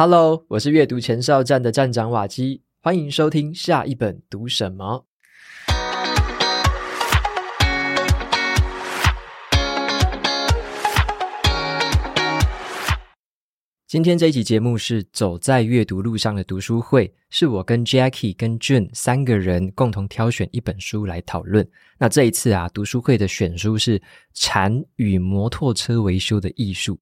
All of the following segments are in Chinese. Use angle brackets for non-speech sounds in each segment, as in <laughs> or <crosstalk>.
Hello，我是阅读前哨站的站长瓦基，欢迎收听下一本读什么。今天这一集节目是走在阅读路上的读书会，是我跟 Jackie 跟 June 三个人共同挑选一本书来讨论。那这一次啊，读书会的选书是《禅与摩托车维修的艺术》。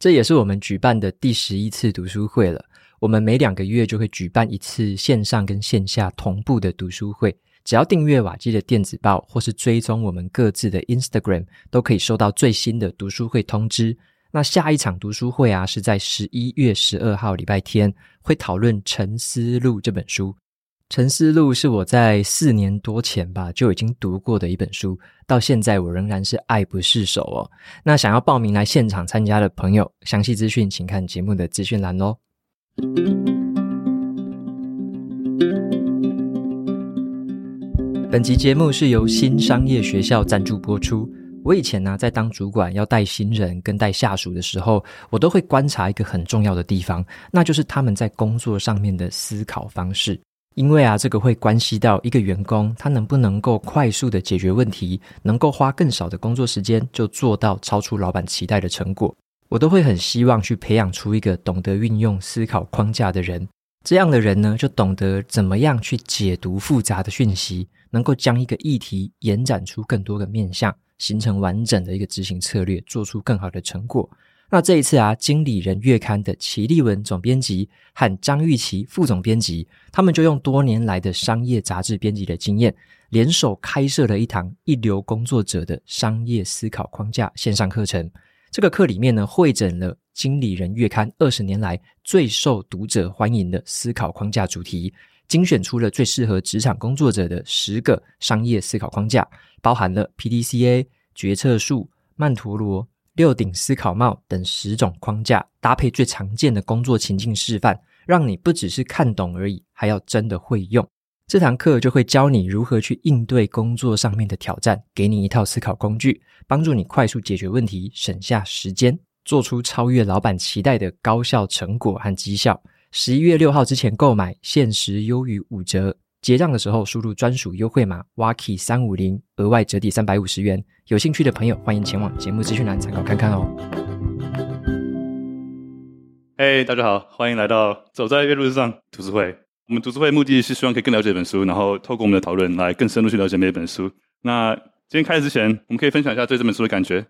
这也是我们举办的第十一次读书会了。我们每两个月就会举办一次线上跟线下同步的读书会。只要订阅瓦基的电子报，或是追踪我们各自的 Instagram，都可以收到最新的读书会通知。那下一场读书会啊，是在十一月十二号礼拜天，会讨论《沉思录》这本书。《沉思录》是我在四年多前吧就已经读过的一本书，到现在我仍然是爱不释手哦。那想要报名来现场参加的朋友，详细资讯请看节目的资讯栏哦。本集节目是由新商业学校赞助播出。我以前呢，在当主管要带新人跟带下属的时候，我都会观察一个很重要的地方，那就是他们在工作上面的思考方式。因为啊，这个会关系到一个员工他能不能够快速的解决问题，能够花更少的工作时间就做到超出老板期待的成果。我都会很希望去培养出一个懂得运用思考框架的人。这样的人呢，就懂得怎么样去解读复杂的讯息，能够将一个议题延展出更多的面向，形成完整的一个执行策略，做出更好的成果。那这一次啊，《经理人月刊》的齐立文总编辑和张玉琪副总编辑，他们就用多年来的商业杂志编辑的经验，联手开设了一堂一流工作者的商业思考框架线上课程。这个课里面呢，汇整了《经理人月刊》二十年来最受读者欢迎的思考框架主题，精选出了最适合职场工作者的十个商业思考框架，包含了 PDCA、决策树、曼陀罗。六顶思考帽等十种框架，搭配最常见的工作情境示范，让你不只是看懂而已，还要真的会用。这堂课就会教你如何去应对工作上面的挑战，给你一套思考工具，帮助你快速解决问题，省下时间，做出超越老板期待的高效成果和绩效。十一月六号之前购买，限时优于五折。结账的时候，输入专属优惠码 Waki 三五零，额外折抵三百五十元。有兴趣的朋友，欢迎前往节目资讯栏参考看看哦。嘿，hey, 大家好，欢迎来到走在阅读路上读书会。我们读书会目的是希望可以更了解一本书，然后透过我们的讨论来更深入去了解每一本书。那今天开始之前，我们可以分享一下对这本书的感觉。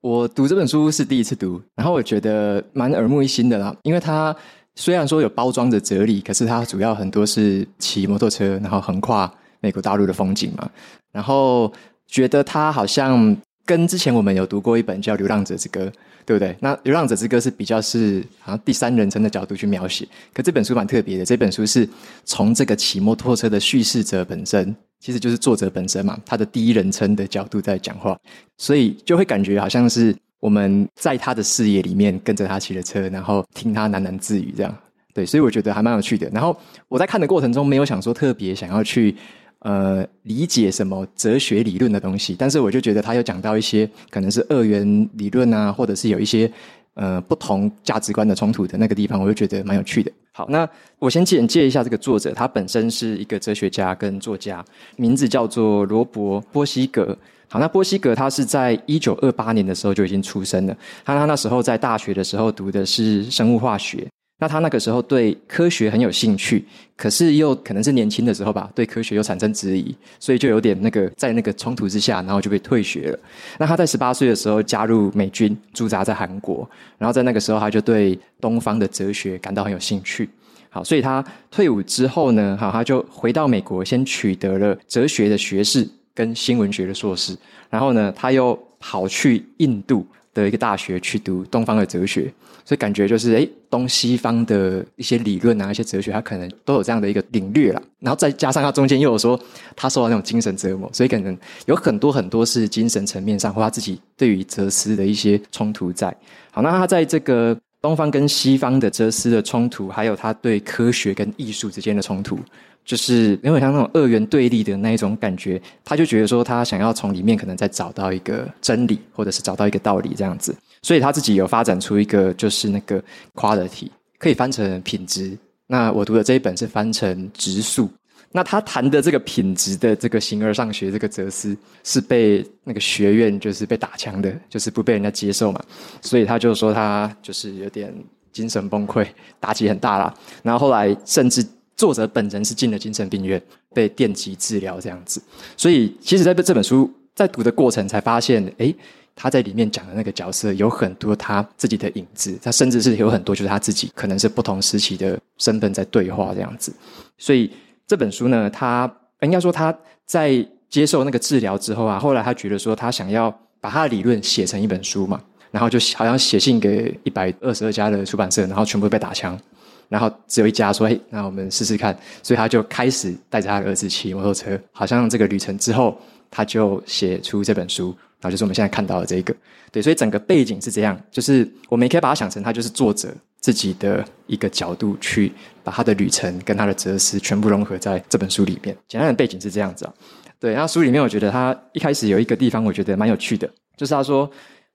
我读这本书是第一次读，然后我觉得蛮耳目一新的啦，因为它。虽然说有包装的哲理，可是它主要很多是骑摩托车，然后横跨美国大陆的风景嘛。然后觉得它好像跟之前我们有读过一本叫《流浪者之歌》，对不对？那《流浪者之歌》是比较是好像第三人称的角度去描写，可这本书蛮特别的。这本书是从这个骑摩托车的叙事者本身，其实就是作者本身嘛，他的第一人称的角度在讲话，所以就会感觉好像是。我们在他的视野里面跟着他骑着车，然后听他喃喃自语，这样对，所以我觉得还蛮有趣的。然后我在看的过程中，没有想说特别想要去呃理解什么哲学理论的东西，但是我就觉得他有讲到一些可能是二元理论啊，或者是有一些呃不同价值观的冲突的那个地方，我就觉得蛮有趣的。好，那我先简介一下这个作者，他本身是一个哲学家跟作家，名字叫做罗伯·波西格。好，那波西格他是在一九二八年的时候就已经出生了。他他那时候在大学的时候读的是生物化学。那他那个时候对科学很有兴趣，可是又可能是年轻的时候吧，对科学又产生质疑，所以就有点那个在那个冲突之下，然后就被退学了。那他在十八岁的时候加入美军，驻扎在韩国。然后在那个时候，他就对东方的哲学感到很有兴趣。好，所以他退伍之后呢，好，他就回到美国，先取得了哲学的学士。跟新闻学的硕士，然后呢，他又跑去印度的一个大学去读东方的哲学，所以感觉就是，诶，东西方的一些理论啊，一些哲学，他可能都有这样的一个领略了。然后再加上他中间又有说，他受到那种精神折磨，所以可能有很多很多是精神层面上或他自己对于哲思的一些冲突在。好，那他在这个东方跟西方的哲思的冲突，还有他对科学跟艺术之间的冲突。就是因为像那种二元对立的那一种感觉，他就觉得说他想要从里面可能再找到一个真理，或者是找到一个道理这样子，所以他自己有发展出一个就是那个 quality 可以翻成品质。那我读的这一本是翻成质素。那他谈的这个品质的这个形而上学这个哲思，是被那个学院就是被打枪的，就是不被人家接受嘛。所以他就说他就是有点精神崩溃，打击很大啦。然后后来甚至作者本人是进了精神病院，被电击治疗这样子。所以其实在这本书在读的过程才发现，诶，他在里面讲的那个角色有很多他自己的影子，他甚至是有很多就是他自己可能是不同时期的身份在对话这样子。所以。这本书呢，他应该说他在接受那个治疗之后啊，后来他觉得说他想要把他的理论写成一本书嘛，然后就好像写信给一百二十二家的出版社，然后全部被打枪，然后只有一家说：“嘿，那我们试试看。”所以他就开始带着他儿子骑摩托车，好像这个旅程之后，他就写出这本书，然后就是我们现在看到的这个。对，所以整个背景是这样，就是我们也可以把它想成他就是作者。自己的一个角度去把他的旅程跟他的哲思全部融合在这本书里面。简单的背景是这样子啊，对。然后书里面我觉得他一开始有一个地方我觉得蛮有趣的，就是他说，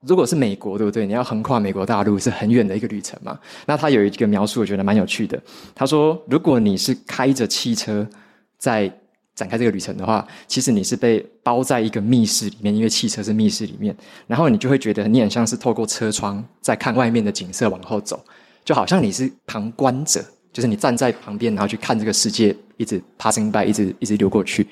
如果是美国，对不对？你要横跨美国大陆是很远的一个旅程嘛。那他有一个描述，我觉得蛮有趣的。他说，如果你是开着汽车在展开这个旅程的话，其实你是被包在一个密室里面，因为汽车是密室里面，然后你就会觉得你很像是透过车窗在看外面的景色往后走。就好像你是旁观者，就是你站在旁边，然后去看这个世界一直 passing by，一直一直流过去。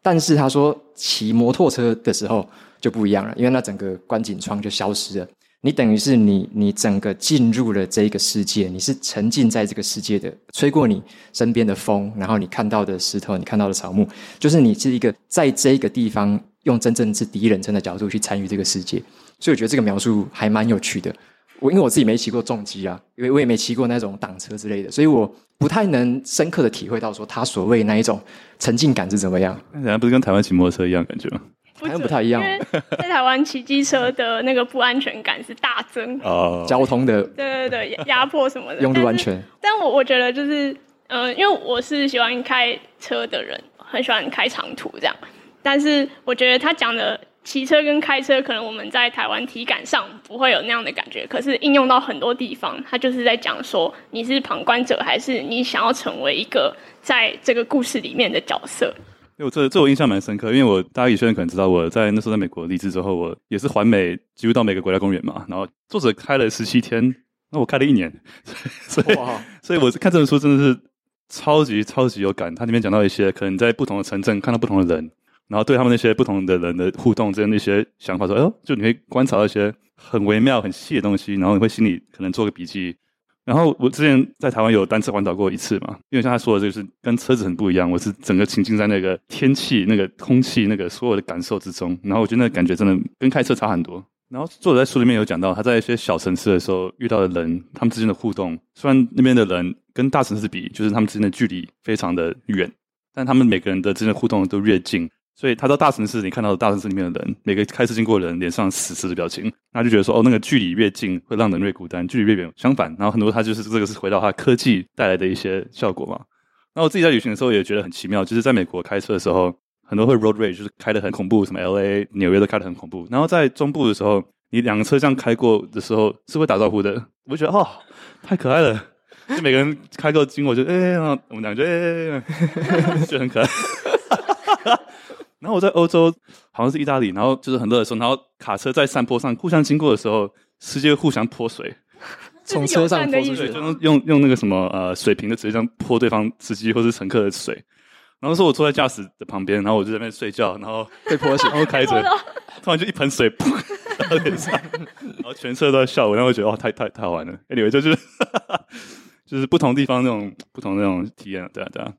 但是他说骑摩托车的时候就不一样了，因为那整个观景窗就消失了。你等于是你你整个进入了这个世界，你是沉浸在这个世界的，吹过你身边的风，然后你看到的石头，你看到的草木，就是你是一个在这个地方用真正是第一人称的角度去参与这个世界。所以我觉得这个描述还蛮有趣的。我因为我自己没骑过重机啊，因为我也没骑过那种挡车之类的，所以我不太能深刻的体会到说他所谓那一种沉浸感是怎么样。那人家不是跟台湾骑摩托车一样感觉吗？好像不太一样。在台湾骑机车的那个不安全感是大增哦，交通的对对对压迫什么的，用路安全。但我我觉得就是嗯、呃，因为我是喜欢开车的人，很喜欢开长途这样，但是我觉得他讲的。骑车跟开车，可能我们在台湾体感上不会有那样的感觉，可是应用到很多地方，他就是在讲说你是旁观者，还是你想要成为一个在这个故事里面的角色。因为我这这我印象蛮深刻，因为我大家有些人可能知道，我在那时候在美国离职之后，我也是环美，几乎到每个国家公园嘛。然后作者开了十七天，那我开了一年，所以哇所以我看这本书真的是超级超级有感。它里面讲到一些可能在不同的城镇看到不同的人。然后对他们那些不同的人的互动之间那些想法说，哎呦，就你会观察到一些很微妙、很细的东西，然后你会心里可能做个笔记。然后我之前在台湾有单车环岛过一次嘛，因为像他说的，就是跟车子很不一样，我是整个沉浸在那个天气、那个空气、那个所有的感受之中。然后我觉得那个感觉真的跟开车差很多。然后作者在书里面有讲到，他在一些小城市的时候遇到的人，他们之间的互动，虽然那边的人跟大城市比，就是他们之间的距离非常的远，但他们每个人的之间的互动都越近。所以他到大城市，你看到大城市里面的人，每个开车经过的人脸上死死的表情，他就觉得说，哦，那个距离越近会让人越孤单，距离越远相反。然后很多他就是这个是回到他科技带来的一些效果嘛。然后我自己在旅行的时候也觉得很奇妙，就是在美国开车的时候，很多会 road rage，就是开得很恐怖，什么 LA、纽约都开得很恐怖。然后在中部的时候，你两个车这样开过的时候是会打招呼的，我就觉得哦，太可爱了，就每个人开过经过就哎、我们两个就哎，欸、<laughs> 就很可爱。然后我在欧洲，好像是意大利，然后就是很热的时候，然后卡车在山坡上互相经过的时候，直接互相泼水，从车上泼出去，就用用用那个什么呃水瓶的直接这样泼对方司机或是乘客的水。然后说我坐在驾驶的旁边，然后我就在那边睡觉，然后被泼水，<laughs> 然后开着，突然就一盆水泼到脸上，<laughs> 然后全车都在笑我，然后我觉得哇，太太太好玩了。Anyway，就是 <laughs> 就是不同地方那种不同那种体验，对啊对啊。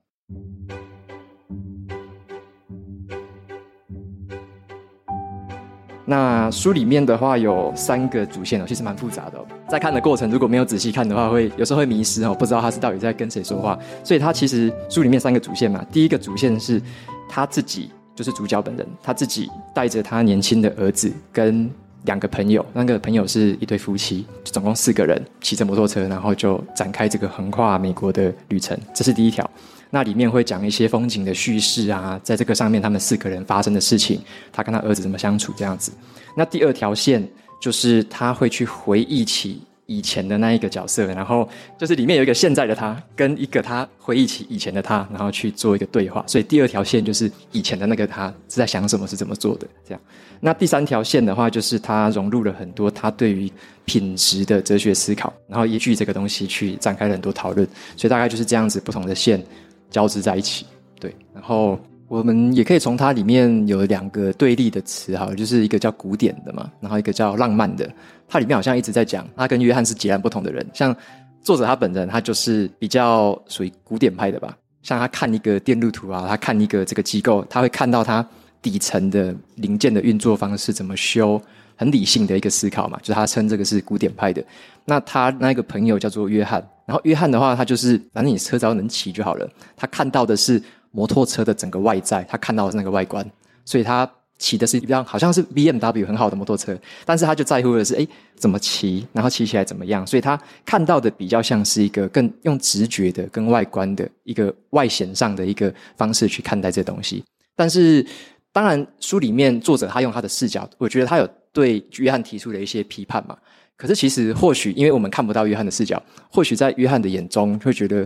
那书里面的话有三个主线哦，其实蛮复杂的哦。在看的过程，如果没有仔细看的话，会有时候会迷失哦，不知道他是到底在跟谁说话。所以他其实书里面三个主线嘛，第一个主线是他自己，就是主角本人，他自己带着他年轻的儿子跟两个朋友，那个朋友是一对夫妻，总共四个人骑着摩托车，然后就展开这个横跨美国的旅程。这是第一条。那里面会讲一些风景的叙事啊，在这个上面他们四个人发生的事情，他跟他儿子怎么相处这样子。那第二条线就是他会去回忆起以前的那一个角色，然后就是里面有一个现在的他，跟一个他回忆起以前的他，然后去做一个对话。所以第二条线就是以前的那个他是在想什么，是怎么做的这样。那第三条线的话，就是他融入了很多他对于品质的哲学思考，然后依据这个东西去展开了很多讨论。所以大概就是这样子，不同的线交织在一起。对，然后。我们也可以从它里面有两个对立的词，哈，就是一个叫古典的嘛，然后一个叫浪漫的。它里面好像一直在讲，他跟约翰是截然不同的人。像作者他本人，他就是比较属于古典派的吧。像他看一个电路图啊，他看一个这个机构，他会看到它底层的零件的运作方式怎么修，很理性的一个思考嘛，就是他称这个是古典派的。那他那个朋友叫做约翰，然后约翰的话，他就是反正你车只要能骑就好了。他看到的是。摩托车的整个外在，他看到的是那个外观，所以他骑的是一辆好像是 BMW 很好的摩托车，但是他就在乎的是，哎，怎么骑，然后骑起来怎么样？所以他看到的比较像是一个更用直觉的、跟外观的一个外显上的一个方式去看待这东西。但是，当然书里面作者他用他的视角，我觉得他有对约翰提出了一些批判嘛。可是其实或许因为我们看不到约翰的视角，或许在约翰的眼中会觉得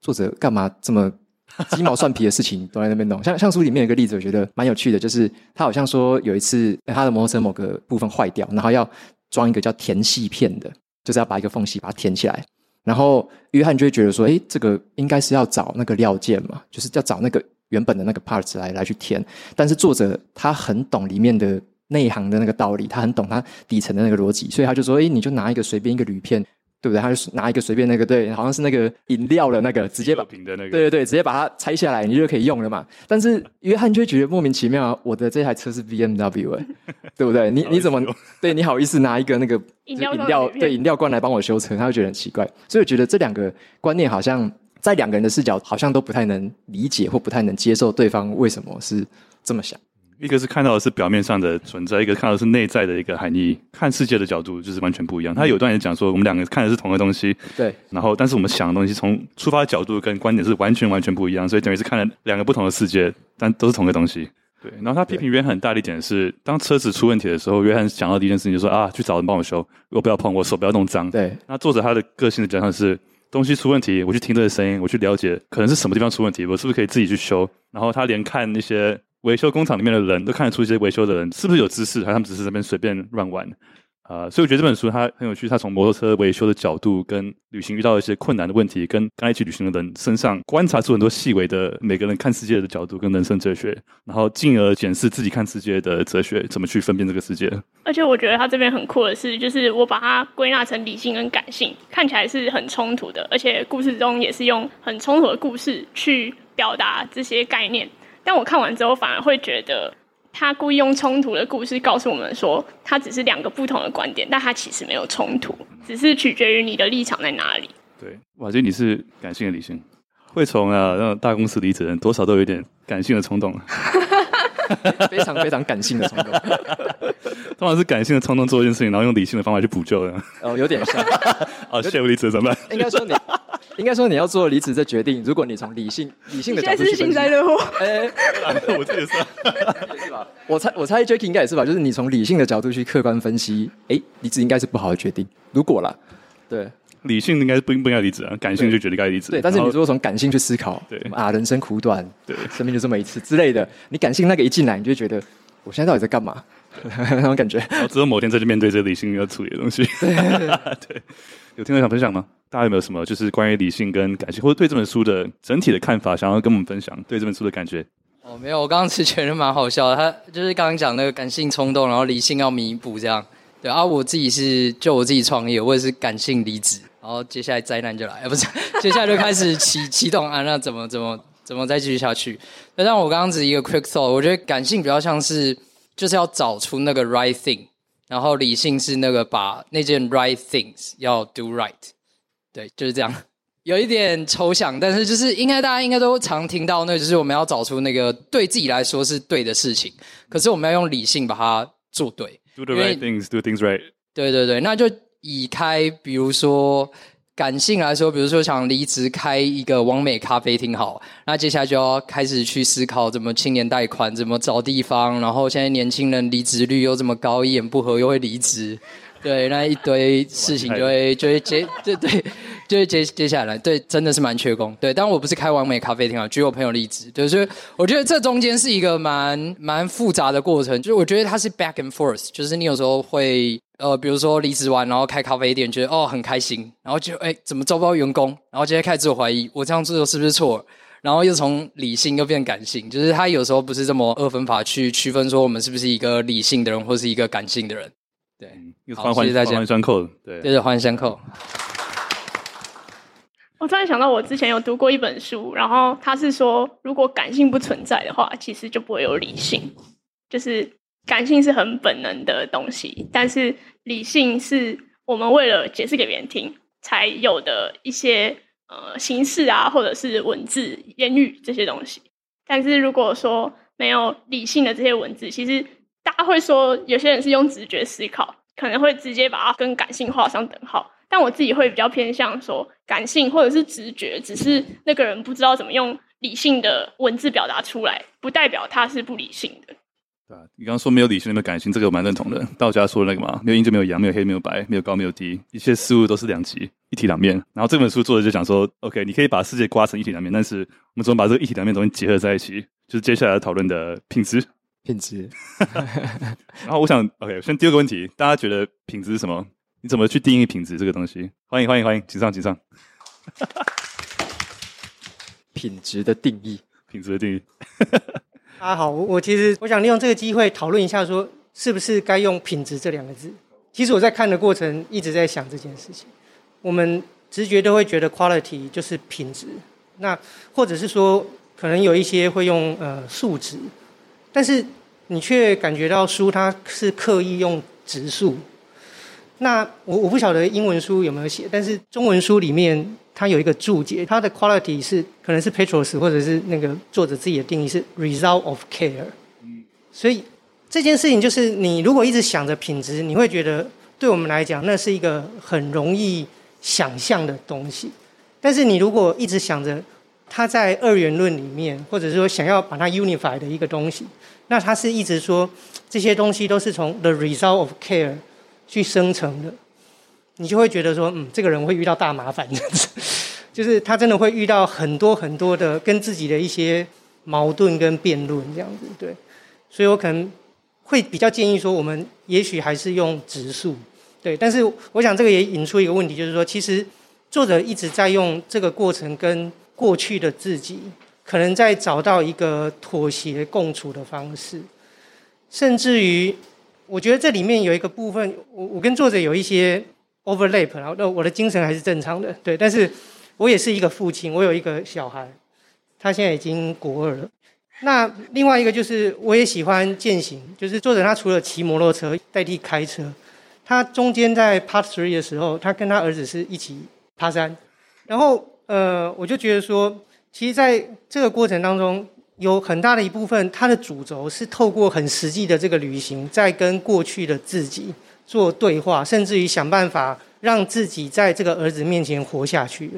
作者干嘛这么。鸡毛蒜皮的事情都在那边弄，像像书里面有一个例子，我觉得蛮有趣的，就是他好像说有一次他的摩托车某个部分坏掉，然后要装一个叫填隙片的，就是要把一个缝隙把它填起来，然后约翰就会觉得说，诶，这个应该是要找那个料件嘛，就是要找那个原本的那个 parts 来来去填，但是作者他很懂里面的内行的那个道理，他很懂他底层的那个逻辑，所以他就说，哎，你就拿一个随便一个铝片。对不对？他就拿一个随便那个，对，好像是那个饮料的那个，直接把瓶的那个，对对对，直接把它拆下来，你就可以用了嘛。但是约翰就会觉得莫名其妙，我的这台车是 BMW 哎，<laughs> 对不对？你你怎么对你好意思拿一个那个饮料饮料对饮料罐来帮我修车？他会觉得很奇怪。所以我觉得这两个观念好像在两个人的视角，好像都不太能理解或不太能接受对方为什么是这么想。一个是看到的是表面上的存在，一个看到的是内在的一个含义。看世界的角度就是完全不一样。他有段也讲说，我们两个看的是同一个东西，对。然后，但是我们想的东西从出发的角度跟观点是完全完全不一样，所以等于是看了两个不同的世界，但都是同一个东西。对。然后他批评约翰很大的一点是，当车子出问题的时候，约翰想到的第一件事情就是说啊，去找人帮我修，我不要碰，我手不要弄脏。对。那作者他的个性的讲法是，东西出问题，我去听这个声音，我去了解可能是什么地方出问题，我是不是可以自己去修？然后他连看那些。维修工厂里面的人都看得出一些维修的人是不是有知识，还是他们只是在那边随便乱玩？啊、呃，所以我觉得这本书它很有趣，它从摩托车维修的角度，跟旅行遇到一些困难的问题，跟刚一起旅行的人身上观察出很多细微的每个人看世界的角度跟人生哲学，然后进而检视自己看世界的哲学，怎么去分辨这个世界。而且我觉得他这边很酷的是，就是我把它归纳成理性跟感性，看起来是很冲突的，而且故事中也是用很冲突的故事去表达这些概念。但我看完之后，反而会觉得他故意用冲突的故事告诉我们说，他只是两个不同的观点，但他其实没有冲突，只是取决于你的立场在哪里。对，我觉得你是感性的理性，会从啊那种大公司离职人，多少都有点感性的冲动，<laughs> <laughs> 非常非常感性的冲动，<laughs> 通常是感性的冲动做一件事情，然后用理性的方法去补救的。哦，有点像。哦，<laughs> 谢不离职怎么办？应该说你。应该说你要做离职这决定，如果你从理性理性的角度去分析，幸灾乐祸。哎，我这也是，是吧？我猜我猜 Jacky 应该也是吧？就是你从理性的角度去客观分析，哎，离职应该是不好的决定。如果啦，对，理性应该是不应不应该离职啊，感性就觉得该离职。对，但是你如果从感性去思考，对啊，人生苦短，对，生命就这么一次之类的，你感性那个一进来，你就觉得我现在到底在干嘛？<laughs> 那种感觉。然后只有某天再去面对这个理性要处理的东西。<laughs> 对，有听众想分享吗？大家有没有什么就是关于理性跟感性，或者对这本书的整体的看法，想要跟我们分享？对这本书的感觉？哦，没有，我刚刚其实觉得蛮好笑的。他就是刚刚讲那个感性冲动，然后理性要弥补这样。对啊，我自己是就我自己创业，我也是感性离职，然后接下来灾难就来，<laughs> 不是，接下来就开始启 <laughs> 启动啊，那怎么怎么怎么再继续下去？那像我刚刚只一个 quick thought，我觉得感性比较像是就是要找出那个 right thing，然后理性是那个把那件 right things 要 do right。对，就是这样，有一点抽象，但是就是应该大家应该都常听到，那就是我们要找出那个对自己来说是对的事情，可是我们要用理性把它做对。Do the right things, do things right。对对对，那就以开，比如说感性来说，比如说想离职开一个完美咖啡厅好，那接下来就要开始去思考怎么青年贷款，怎么找地方，然后现在年轻人离职率又这么高，一言不合又会离职。<laughs> 对，那一堆事情就会就会接，对对，就会接接下来，对，真的是蛮缺工。对，当然我不是开完美咖啡厅啊，举我朋友例子，对，所以我觉得这中间是一个蛮蛮复杂的过程，就是我觉得它是 back and forth，就是你有时候会呃，比如说离职完然后开咖啡店，觉得哦很开心，然后就哎怎么招不到员工，然后接着开始自我怀疑，我这样做是不是错？然后又从理性又变感性，就是他有时候不是这么二分法去区分说我们是不是一个理性的人或是一个感性的人。对，环环环环相扣，对，对，环环相扣。我突然想到，我之前有读过一本书，然后他是说，如果感性不存在的话，其实就不会有理性。就是感性是很本能的东西，但是理性是我们为了解释给别人听才有的一些呃形式啊，或者是文字、言语这些东西。但是如果说没有理性的这些文字，其实。大家会说，有些人是用直觉思考，可能会直接把它跟感性画上等号。但我自己会比较偏向说，感性或者是直觉，只是那个人不知道怎么用理性的文字表达出来，不代表他是不理性的。对啊，你刚刚说没有理性，没有感性，这个我蛮认同的。道家说的那个嘛，没有阴就没有阳，没有黑没有白，没有高没有低，一切事物都是两极，一体两面。然后这本书作者就讲说，OK，你可以把世界刮成一体两面，但是我们怎么把这个一体两面东西结合在一起，就是接下来讨论的品质。品质，<laughs> 然后我想，OK，先第二个问题，大家觉得品质是什么？你怎么去定义品质这个东西？欢迎欢迎欢迎，请上请上。品质的定义，品质的定义。大家好，我我其实我想利用这个机会讨论一下，说是不是该用品质这两个字？其实我在看的过程一直在想这件事情。我们直觉都会觉得 quality 就是品质，那或者是说，可能有一些会用呃数值。但是你却感觉到书它是刻意用指数，那我我不晓得英文书有没有写，但是中文书里面它有一个注解，它的 quality 是可能是 Petros 或者是那个作者自己的定义是 result of care。嗯所以这件事情就是你如果一直想着品质，你会觉得对我们来讲那是一个很容易想象的东西，但是你如果一直想着。他在二元论里面，或者说想要把它 unify 的一个东西，那他是一直说这些东西都是从 the result of care 去生成的，你就会觉得说，嗯，这个人会遇到大麻烦，<laughs> 就是他真的会遇到很多很多的跟自己的一些矛盾跟辩论这样子，对，所以我可能会比较建议说，我们也许还是用质数，对，但是我想这个也引出一个问题，就是说，其实作者一直在用这个过程跟过去的自己可能在找到一个妥协共处的方式，甚至于，我觉得这里面有一个部分，我我跟作者有一些 overlap，然后那我的精神还是正常的，对，但是我也是一个父亲，我有一个小孩，他现在已经国二了。那另外一个就是，我也喜欢健行，就是作者他除了骑摩托车代替开车，他中间在 Part Three 的时候，他跟他儿子是一起爬山，然后。呃，我就觉得说，其实在这个过程当中，有很大的一部分，它的主轴是透过很实际的这个旅行，在跟过去的自己做对话，甚至于想办法让自己在这个儿子面前活下去的。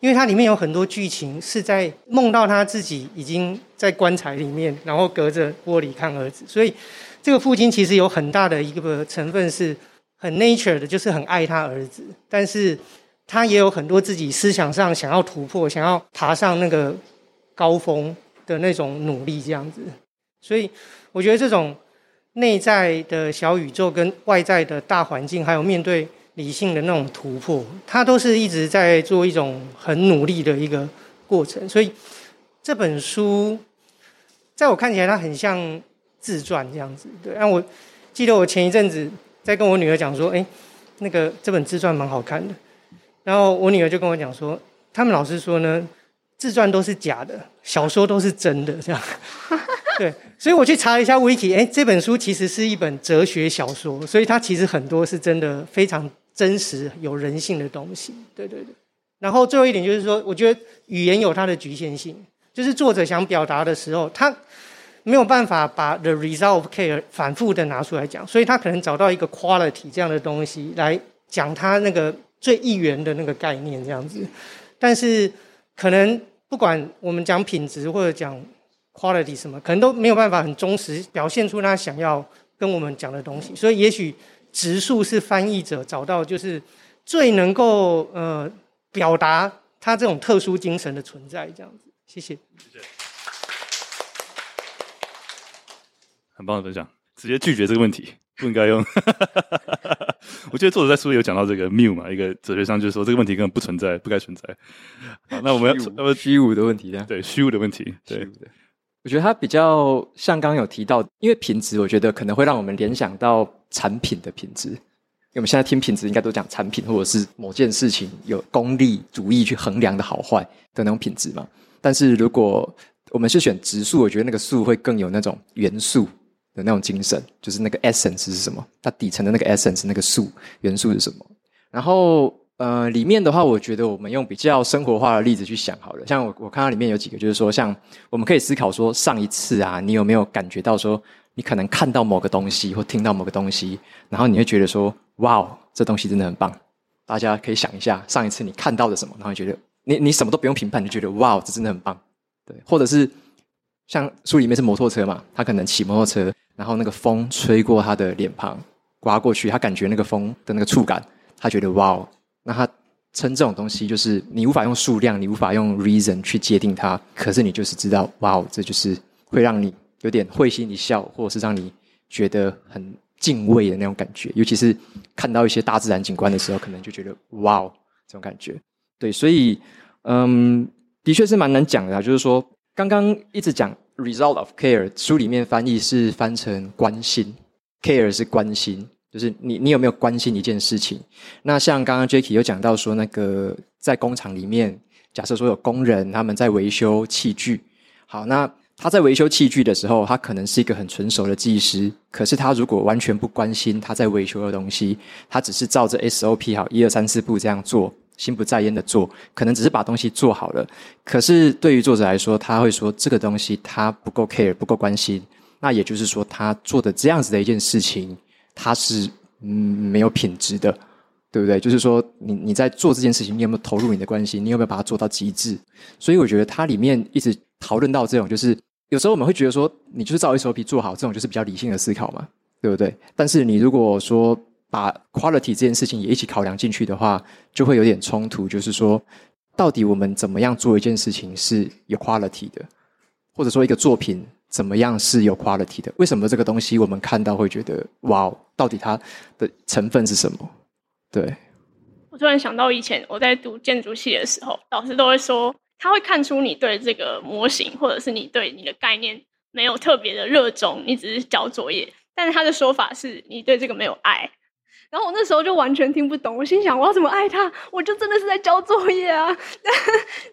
因为它里面有很多剧情是在梦到他自己已经在棺材里面，然后隔着玻璃看儿子，所以这个父亲其实有很大的一个成分是很 nature 的，就是很爱他儿子，但是。他也有很多自己思想上想要突破、想要爬上那个高峰的那种努力，这样子。所以，我觉得这种内在的小宇宙跟外在的大环境，还有面对理性的那种突破，他都是一直在做一种很努力的一个过程。所以，这本书在我看起来，它很像自传这样子。对，那我记得我前一阵子在跟我女儿讲说：“哎，那个这本自传蛮好看的。”然后我女儿就跟我讲说，他们老师说呢，自传都是假的，小说都是真的，这样。<laughs> 对，所以我去查一下 Wiki，哎，这本书其实是一本哲学小说，所以它其实很多是真的非常真实、有人性的东西。对对对。然后最后一点就是说，我觉得语言有它的局限性，就是作者想表达的时候，他没有办法把 the result of care 反复的拿出来讲，所以他可能找到一个 quality 这样的东西来讲他那个。最一元的那个概念这样子，但是可能不管我们讲品质或者讲 quality 什么，可能都没有办法很忠实表现出他想要跟我们讲的东西。所以也许直述是翻译者找到就是最能够呃表达他这种特殊精神的存在，这样子。谢谢。谢谢。很棒的分享，直接拒绝这个问题，不应该用。<laughs> 我记得作者在书里有讲到这个谬嘛，一个哲学上就是说这个问题根本不存在，不该存在。好，那我们要那么虚无的问题，对虚无的问题，对。我觉得它比较像刚有提到，因为品质，我觉得可能会让我们联想到产品的品质。因为我们现在听品质，应该都讲产品或者是某件事情有功利主义去衡量的好坏的那种品质嘛。但是如果我们是选植树，我觉得那个树会更有那种元素的那种精神，就是那个 essence 是什么？它底层的那个 essence 那个树元素是什么？然后。呃，里面的话，我觉得我们用比较生活化的例子去想好了。像我，我看到里面有几个，就是说，像我们可以思考说，上一次啊，你有没有感觉到说，你可能看到某个东西或听到某个东西，然后你会觉得说，哇，这东西真的很棒。大家可以想一下，上一次你看到了什么，然后你觉得你你什么都不用评判，你就觉得哇，这真的很棒。对，或者是像书里面是摩托车嘛，他可能骑摩托车，然后那个风吹过他的脸庞，刮过去，他感觉那个风的那个触感，他觉得哇。那他称这种东西，就是你无法用数量，你无法用 reason 去界定它，可是你就是知道，哇哦，这就是会让你有点会心一笑，或者是让你觉得很敬畏的那种感觉。尤其是看到一些大自然景观的时候，可能就觉得哇哦，这种感觉。对，所以嗯，的确是蛮难讲的啊。就是说，刚刚一直讲 result of care，书里面翻译是翻成关心，care 是关心。就是你，你有没有关心一件事情？那像刚刚 Jacky 有讲到说，那个在工厂里面，假设说有工人他们在维修器具，好，那他在维修器具的时候，他可能是一个很纯熟的技师，可是他如果完全不关心他在维修的东西，他只是照着 SOP 好一二三四步这样做，心不在焉的做，可能只是把东西做好了，可是对于作者来说，他会说这个东西他不够 care，不够关心，那也就是说他做的这样子的一件事情。它是嗯没有品质的，对不对？就是说你你在做这件事情，你有没有投入你的关系？你有没有把它做到极致？所以我觉得它里面一直讨论到这种，就是有时候我们会觉得说，你就是照 SOP 做好，这种就是比较理性的思考嘛，对不对？但是你如果说把 quality 这件事情也一起考量进去的话，就会有点冲突。就是说，到底我们怎么样做一件事情是有 quality 的，或者说一个作品？怎么样是有 quality 的？为什么这个东西我们看到会觉得哇，到底它的成分是什么？对，我突然想到以前我在读建筑系的时候，老师都会说，他会看出你对这个模型或者是你对你的概念没有特别的热衷，你只是交作业。但是他的说法是你对这个没有爱。然后我那时候就完全听不懂，我心想我要怎么爱他？我就真的是在交作业啊！但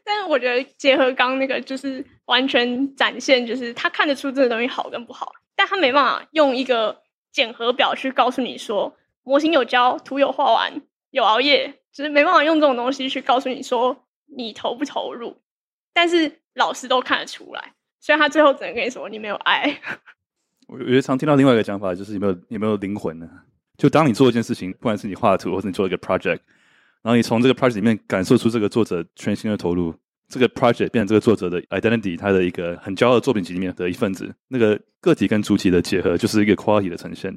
但是我觉得结合刚那个，就是完全展现，就是他看得出这个东西好跟不好，但他没办法用一个检核表去告诉你说模型有交，图有画完，有熬夜，就是没办法用这种东西去告诉你说你投不投入。<laughs> 但是老师都看得出来，所以他最后只能跟你说你没有爱。我我觉得常听到另外一个讲法，就是有没有有没有灵魂呢？就当你做一件事情，不管是你画图，或者你做一个 project，然后你从这个 project 里面感受出这个作者全心的投入，这个 project 变成这个作者的 identity，他的一个很骄傲的作品集里面的一份子，那个个体跟主体的结合，就是一个 quality 的呈现。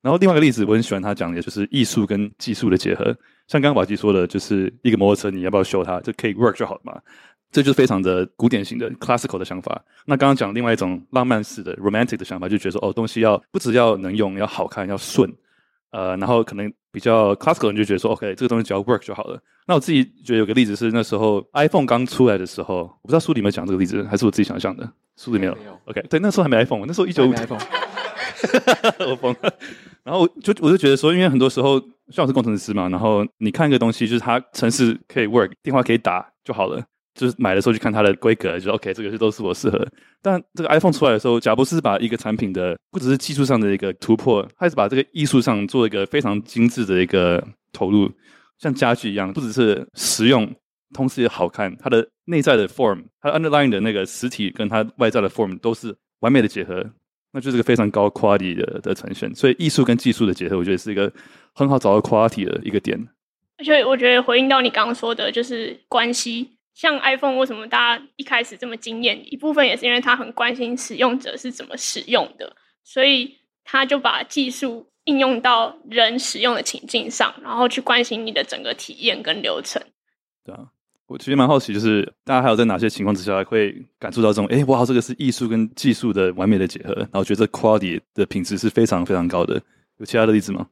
然后另外一个例子，我很喜欢他讲的，就是艺术跟技术的结合。像刚刚宝基说的，就是一个摩托车，你要不要修它？这可以 work 就好了嘛。这就是非常的古典型的 classical 的想法。那刚刚讲另外一种浪漫式的 romantic 的想法，就觉得说，哦，东西要不只要能用，要好看，要顺。呃，然后可能比较 classical 人就觉得说，OK，这个东西只要 work 就好了。那我自己觉得有个例子是那时候 iPhone 刚出来的时候，我不知道书里面讲这个例子，还是我自己想象的。书里面有，没有，OK，对，那时候还没 iPhone，那时候一九五 iPhone，<laughs> 我疯了。然后就我就觉得说，因为很多时候像我是工程师嘛，然后你看一个东西，就是它城市可以 work，电话可以打就好了。就是买的时候去看它的规格，就 OK，这个是都是我适合。但这个 iPhone 出来的时候，贾布斯把一个产品的不只是技术上的一个突破，他还是把这个艺术上做一个非常精致的一个投入，像家具一样，不只是实用，同时也好看。它的内在的 form，它 underlying 的那个实体跟它外在的 form 都是完美的结合，那就是个非常高 quality 的的呈现。所以艺术跟技术的结合，我觉得是一个很好找到 quality 的一个点。而且我觉得回应到你刚刚说的，就是关系。像 iPhone 为什么大家一开始这么惊艳？一部分也是因为他很关心使用者是怎么使用的，所以他就把技术应用到人使用的情境上，然后去关心你的整个体验跟流程。对啊，我其实蛮好奇，就是大家还有在哪些情况之下会感受到这种，哎，哇，这个是艺术跟技术的完美的结合，然后觉得 quality 的品质是非常非常高的。有其他的例子吗？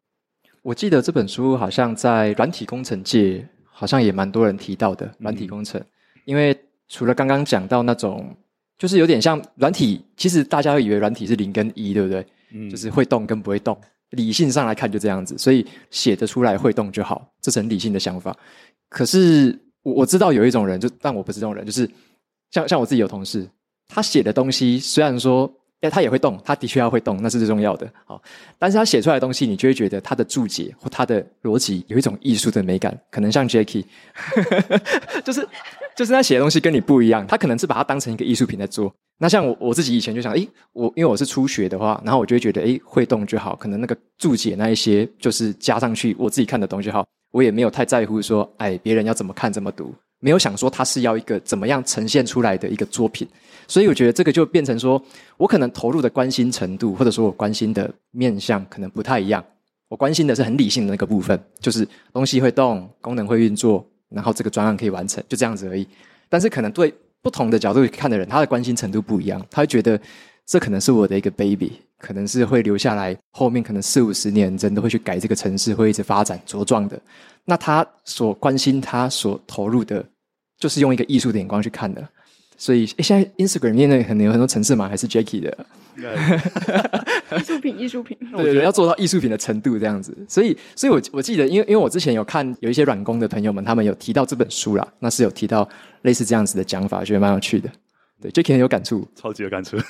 我记得这本书好像在软体工程界，好像也蛮多人提到的。软体工程，嗯、因为除了刚刚讲到那种，就是有点像软体，其实大家会以为软体是零跟一，对不对？嗯，就是会动跟不会动，理性上来看就这样子，所以写得出来会动就好，这是很理性的想法。可是我我知道有一种人，就但我不是这种人，就是像像我自己有同事，他写的东西虽然说。哎，他也会动，他的确要会动，那是最重要的。好，但是他写出来的东西，你就会觉得他的注解或他的逻辑有一种艺术的美感，可能像 Jacky，<laughs> 就是就是他写的东西跟你不一样，他可能是把它当成一个艺术品在做。那像我我自己以前就想，诶，我因为我是初学的话，然后我就会觉得，诶，会动就好，可能那个注解那一些就是加上去，我自己看的东西好，我也没有太在乎说，哎，别人要怎么看怎么读，没有想说他是要一个怎么样呈现出来的一个作品。所以我觉得这个就变成说，我可能投入的关心程度，或者说我关心的面向可能不太一样。我关心的是很理性的那个部分，就是东西会动，功能会运作，然后这个专案可以完成，就这样子而已。但是可能对不同的角度看的人，他的关心程度不一样，他会觉得这可能是我的一个 baby，可能是会留下来，后面可能四五十年人都会去改这个城市，会一直发展茁壮的。那他所关心，他所投入的，就是用一个艺术的眼光去看的。所以，诶现在 Instagram 里面可能有很多层次嘛还是 Jacky 的艺术品，艺术品，<laughs> 对对，对，要做到艺术品的程度这样子。所以，所以我我记得，因为因为我之前有看有一些软工的朋友们，他们有提到这本书啦，那是有提到类似这样子的讲法，觉得蛮有趣的。对，Jacky 很有感触，超级有感触。因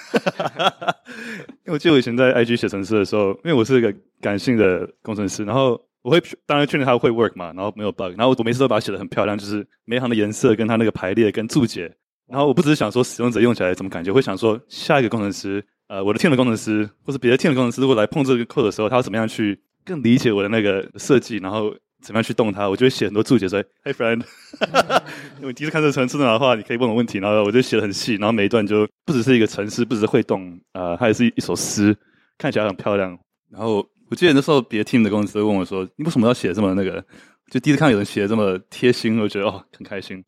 为我记得我以前在 IG 写程式的时候，因为我是一个感性的工程师，然后我会当然确认它会 work 嘛，然后没有 bug，然后我每次都把它写得很漂亮，就是每一行的颜色跟它那个排列跟注解。然后我不只是想说使用者用起来怎么感觉，会想说下一个工程师，呃，我的 team 的工程师或者别的 team 的工程师，如果来碰这个 code 的时候，他要怎么样去更理解我的那个设计，然后怎么样去动它，我就会写很多注解说，Hey friend，因为第一次看这个程式的话，你可以问我问题，然后我就写的很细，然后每一段就不只是一个程式，不只是会动，呃，它也是一首诗，看起来很漂亮。然后我记得那时候别的 team 的工程师问我说，你为什么要写这么那个？就第一次看有人写的这么贴心，我觉得哦，很开心。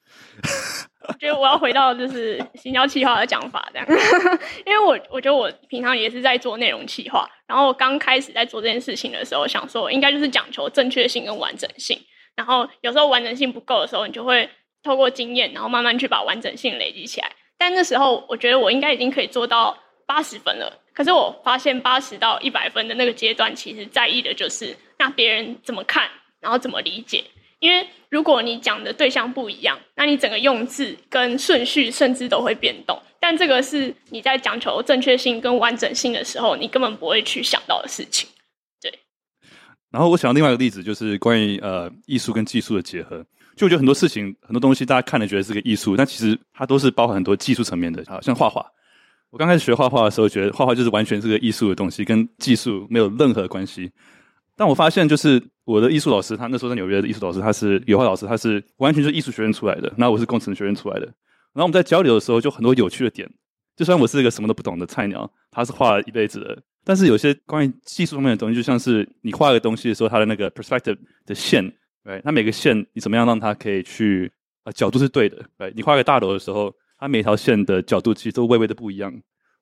我觉得我要回到就是行销企划的讲法这样，<laughs> 因为我我觉得我平常也是在做内容企划，然后我刚开始在做这件事情的时候，想说应该就是讲求正确性跟完整性，然后有时候完整性不够的时候，你就会透过经验，然后慢慢去把完整性累积起来。但那时候我觉得我应该已经可以做到八十分了，可是我发现八十到一百分的那个阶段，其实在意的就是那别人怎么看，然后怎么理解。因为如果你讲的对象不一样，那你整个用字跟顺序甚至都会变动。但这个是你在讲求正确性跟完整性的时候，你根本不会去想到的事情。对。然后我想到另外一个例子，就是关于呃艺术跟技术的结合。就我觉得很多事情、很多东西，大家看了觉得是个艺术，但其实它都是包含很多技术层面的。好像画画，我刚开始学画画的时候，觉得画画就是完全是个艺术的东西，跟技术没有任何关系。但我发现，就是我的艺术老师，他那时候在纽约的艺术老师，他是油画老师，他是完全是艺术学院出来的。那我是工程学院出来的。然后我们在交流的时候，就很多有趣的点。就算我是一个什么都不懂的菜鸟，他是画了一辈子的。但是有些关于技术方面的东西，就像是你画一个东西的时候，它的那个 perspective 的线，对，它每个线你怎么样让它可以去啊角度是对的，对，你画个大楼的时候，它每条线的角度其实都微微的不一样。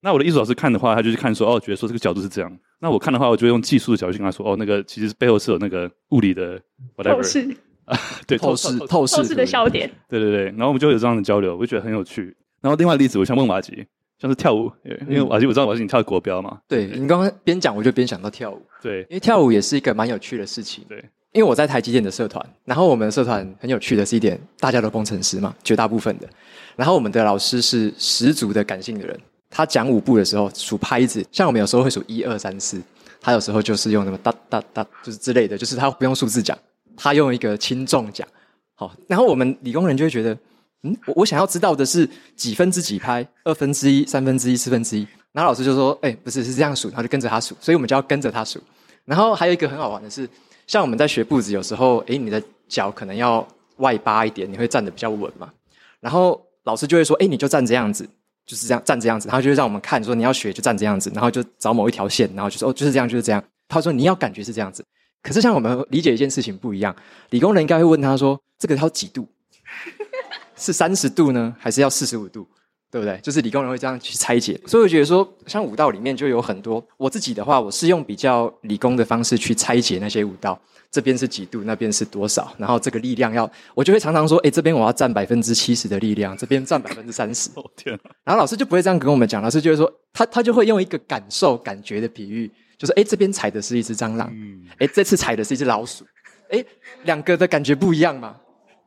那我的艺术老师看的话，他就是看说，哦，觉得说这个角度是这样。那我看的话，我就用技术的角度去跟他说：“哦，那个其实背后是有那个物理的 whatever, 透视。啊，<laughs> 对，透视。透视透视的焦点，对对对。然后我们就有这样的交流，我就觉得很有趣。然后另外例子，我想问瓦吉，像是跳舞，因为瓦吉我知道瓦吉你跳国标嘛，对，你刚刚边讲我就边想到跳舞，对，因为跳舞也是一个蛮有趣的事情，对，因为我在台积电的社团，然后我们的社团很有趣的是一点，大家都工程师嘛，绝大部分的，然后我们的老师是十足的感性的人，他讲舞步的时候数拍子，像我们有时候会数一二三四。他有时候就是用什么哒哒哒，就是之类的，就是他不用数字讲，他用一个轻重讲。好，然后我们理工人就会觉得，嗯，我我想要知道的是几分之几拍，二分之一、三分之一、四分之一。然后老师就说，哎，不是，是这样数，然后就跟着他数，所以我们就要跟着他数。然后还有一个很好玩的是，像我们在学步子，有时候，哎，你的脚可能要外八一点，你会站得比较稳嘛。然后老师就会说，哎，你就站这样子。就是这样站这样子，然后就会让我们看说你要学就站这样子，然后就找某一条线，然后就说哦就是这样就是这样。他说你要感觉是这样子。可是像我们理解一件事情不一样，理工人应该会问他说：“这个要几度？<laughs> 是三十度呢，还是要四十五度？对不对？”就是理工人会这样去拆解。所以我觉得说，像舞蹈里面就有很多。我自己的话，我是用比较理工的方式去拆解那些舞蹈。这边是几度，那边是多少？然后这个力量要，我就会常常说：“哎，这边我要占百分之七十的力量，这边占百分之三十。”哦天啊！然后老师就不会这样跟我们讲，老师就会说他他就会用一个感受、感觉的比喻。就是哎，这边踩的是一只蟑螂，哎、嗯，这次踩的是一只老鼠，哎，两个的感觉不一样嘛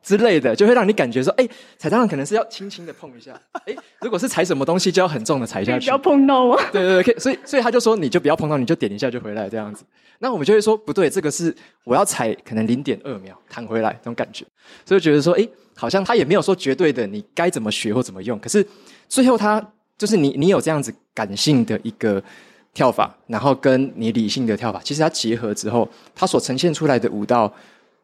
之类的，就会让你感觉说，哎，踩蟑螂可能是要轻轻的碰一下，<laughs> 哎，如果是踩什么东西，就要很重的踩下去，不要碰到 <laughs> 吗？对对对，所以所以他就说，你就不要碰到，你就点一下就回来这样子。那我们就会说，不对，这个是我要踩可能零点二秒弹回来这种感觉，所以觉得说，哎，好像他也没有说绝对的你该怎么学或怎么用，可是最后他就是你你有这样子感性的一个。跳法，然后跟你理性的跳法，其实它结合之后，它所呈现出来的舞蹈，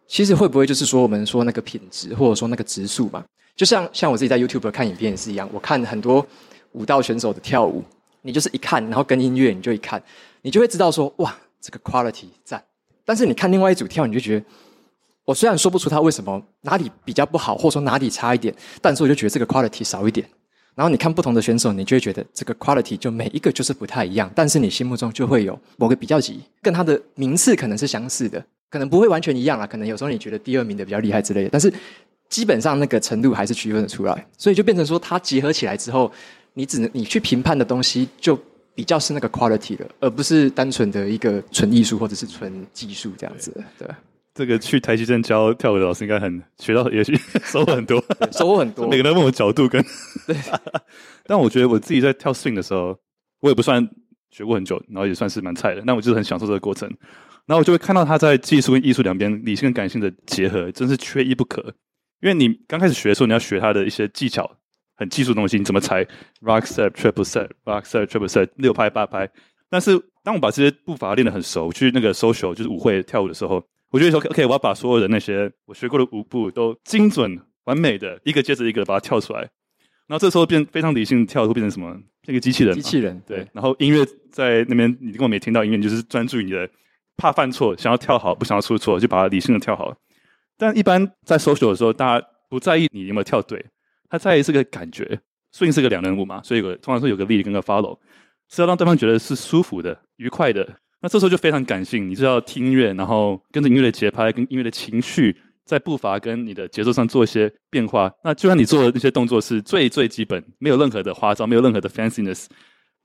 其实会不会就是说我们说那个品质，或者说那个质素嘛？就像像我自己在 YouTube 看影片也是一样，我看很多舞蹈选手的跳舞，你就是一看，然后跟音乐，你就一看，你就会知道说，哇，这个 quality 赞。但是你看另外一组跳，你就觉得，我虽然说不出他为什么哪里比较不好，或者说哪里差一点，但是我就觉得这个 quality 少一点。然后你看不同的选手，你就会觉得这个 quality 就每一个就是不太一样，但是你心目中就会有某个比较级，跟他的名次可能是相似的，可能不会完全一样啦。可能有时候你觉得第二名的比较厉害之类的，但是基本上那个程度还是区分得出来。所以就变成说，它结合起来之后，你只能你去评判的东西就比较是那个 quality 了，而不是单纯的一个纯艺术或者是纯技术这样子，对。这个去台积电教跳舞的老师应该很学到，也许收获很多，<laughs> 收获很多。每个人问我角度跟 <laughs> 对，<laughs> 但我觉得我自己在跳 swing 的时候，我也不算学过很久，然后也算是蛮菜的。但我就是很享受这个过程，然后我就会看到他在技术跟艺术两边理性跟感性的结合，真是缺一不可。因为你刚开始学的时候，你要学他的一些技巧，很技术的东西，你怎么踩 rock step triple step rock step triple step 六拍八拍。但是当我把这些步伐练得很熟，去那个 social 就是舞会跳舞的时候。我觉得说，OK，我要把所有的那些我学过的舞步都精准、完美的一个接着一个的把它跳出来，然后这时候变非常理性跳，会变成什么？那个机器人。机器人。对。然后音乐在那边，你根本没听到音乐，你就是专注于你的，怕犯错，想要跳好，不想要出错，就把它理性的跳好。但一般在 social 的时候，大家不在意你有没有跳对，他在意是个感觉。所以是个两人舞嘛，所以有个通常说有个 lead 跟个 follow，是要让对方觉得是舒服的、愉快的。那这时候就非常感性，你就要听音乐，然后跟着音乐的节拍、跟音乐的情绪，在步伐跟你的节奏上做一些变化。那就算你做的那些动作是最最基本，没有任何的花招，没有任何的 fanciness，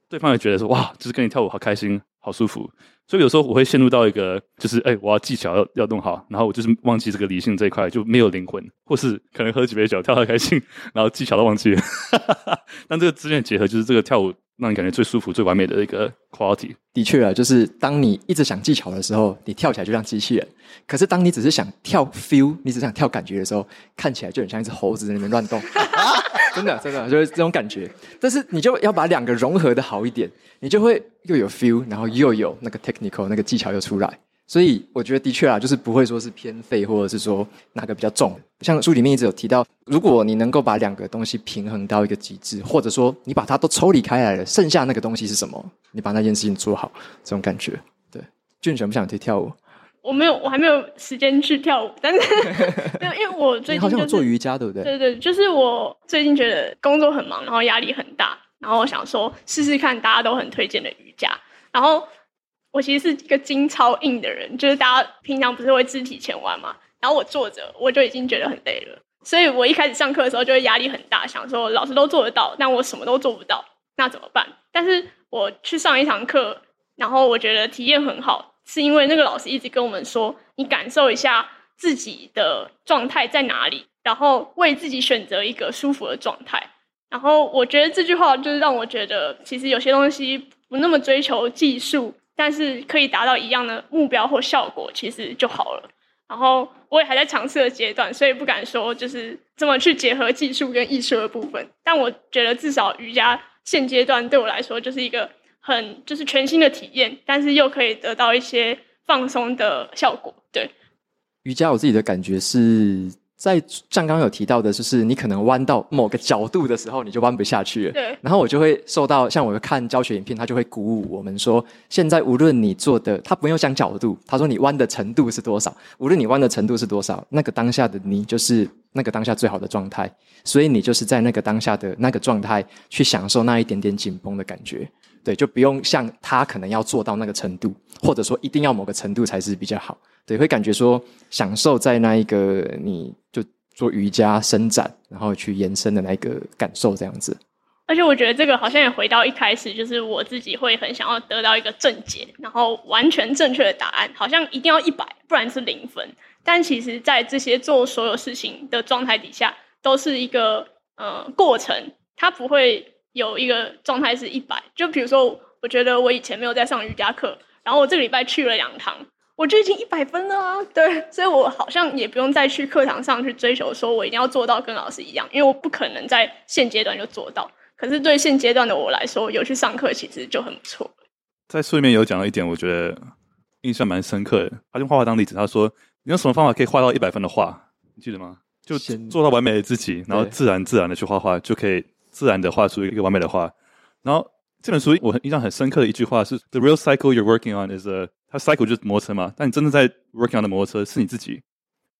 对方也觉得说哇，就是跟你跳舞好开心、好舒服。所以有时候我会陷入到一个，就是哎，我要技巧要要弄好，然后我就是忘记这个理性这一块，就没有灵魂，或是可能喝几杯酒跳得开心，然后技巧都忘记了。<laughs> 但这个之间的结合，就是这个跳舞。让你感觉最舒服、最完美的一个 quality。的确啊，就是当你一直想技巧的时候，你跳起来就像机器人；可是当你只是想跳 feel，你只想跳感觉的时候，看起来就很像一只猴子在那边乱动。<laughs> 真的，真的就是这种感觉。但是你就要把两个融合的好一点，你就会又有 feel，然后又有那个 technical 那个技巧又出来。所以我觉得的确啊，就是不会说是偏废，或者是说哪个比较重。像书里面一直有提到，如果你能够把两个东西平衡到一个极致，或者说你把它都抽离开来了，剩下那个东西是什么？你把那件事情做好，这种感觉。对，俊想不想去跳舞？我没有，我还没有时间去跳舞，但是 <laughs> 因为我最近、就是、好像有做瑜伽，对不对？对对，就是我最近觉得工作很忙，然后压力很大，然后我想说试试看大家都很推荐的瑜伽，然后。我其实是一个筋超硬的人，就是大家平常不是会肢体前弯嘛，然后我坐着我就已经觉得很累了，所以我一开始上课的时候就会压力很大，想说老师都做得到，但我什么都做不到，那怎么办？但是我去上一堂课，然后我觉得体验很好，是因为那个老师一直跟我们说，你感受一下自己的状态在哪里，然后为自己选择一个舒服的状态。然后我觉得这句话就是让我觉得，其实有些东西不那么追求技术。但是可以达到一样的目标或效果，其实就好了。然后我也还在尝试的阶段，所以不敢说就是这么去结合技术跟艺术的部分。但我觉得至少瑜伽现阶段对我来说就是一个很就是全新的体验，但是又可以得到一些放松的效果。对，瑜伽我自己的感觉是在像刚刚有提到的，就是你可能弯到某个角度的时候，你就弯不下去了。对。然后我就会受到，像我看教学影片，他就会鼓舞我们说，现在无论你做的，他不用讲角度，他说你弯的程度是多少，无论你弯的程度是多少，那个当下的你就是那个当下最好的状态，所以你就是在那个当下的那个状态去享受那一点点紧绷的感觉。对，就不用像他可能要做到那个程度，或者说一定要某个程度才是比较好。对，会感觉说享受在那一个你就做瑜伽伸展，然后去延伸的那个感受这样子。而且我觉得这个好像也回到一开始，就是我自己会很想要得到一个正解，然后完全正确的答案，好像一定要一百，不然是零分。但其实，在这些做所有事情的状态底下，都是一个呃过程，它不会有一个状态是一百。就比如说，我觉得我以前没有在上瑜伽课，然后我这个礼拜去了两堂。我就已经一百分了啊，对，所以我好像也不用再去课堂上去追求，说我一定要做到跟老师一样，因为我不可能在现阶段就做到。可是对现阶段的我来说，有去上课其实就很不错。在书里面有讲到一点，我觉得印象蛮深刻的。他用画画当例子，他说：“你用什么方法可以画到一百分的画？你记得吗？就做到完美的自己，然后自然自然的去画画，就可以自然的画出一个完美的画。”然后这本书我印象很深刻的一句话是：“The real cycle you're working on is a。”它 cycle 就是摩托车嘛，但你真的在 working on 的摩托车是你自己。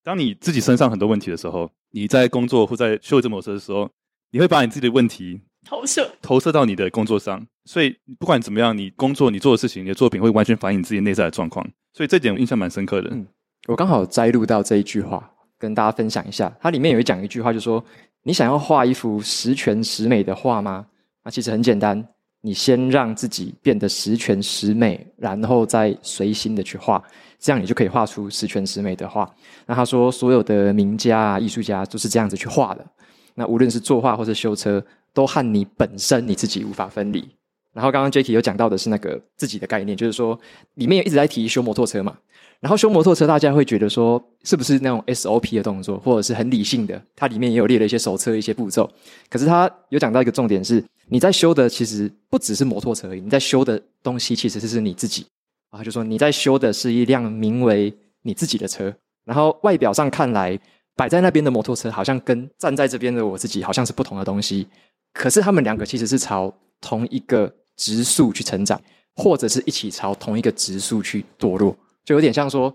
当你自己身上很多问题的时候，你在工作或在修这摩托车的时候，你会把你自己的问题投射投射到你的工作上。所以不管怎么样，你工作你做的事情，你的作品会完全反映你自己内在的状况。所以这点我印象蛮深刻的。嗯，我刚好摘录到这一句话，跟大家分享一下。它里面有一讲一句话，就是说：你想要画一幅十全十美的画吗？那其实很简单。你先让自己变得十全十美，然后再随心的去画，这样你就可以画出十全十美的画。那他说，所有的名家啊、艺术家都是这样子去画的。那无论是作画或是修车，都和你本身你自己无法分离。然后刚刚 Jacky 有讲到的是那个自己的概念，就是说里面一直在提修摩托车嘛。然后修摩托车，大家会觉得说，是不是那种 SOP 的动作，或者是很理性的？它里面也有列了一些手册、一些步骤。可是他有讲到一个重点是，你在修的其实不只是摩托车而已，你在修的东西其实是你自己啊。就说你在修的是一辆名为你自己的车。然后外表上看来，摆在那边的摩托车好像跟站在这边的我自己好像是不同的东西。可是他们两个其实是朝同一个直速去成长，或者是一起朝同一个直速去堕落。就有点像说，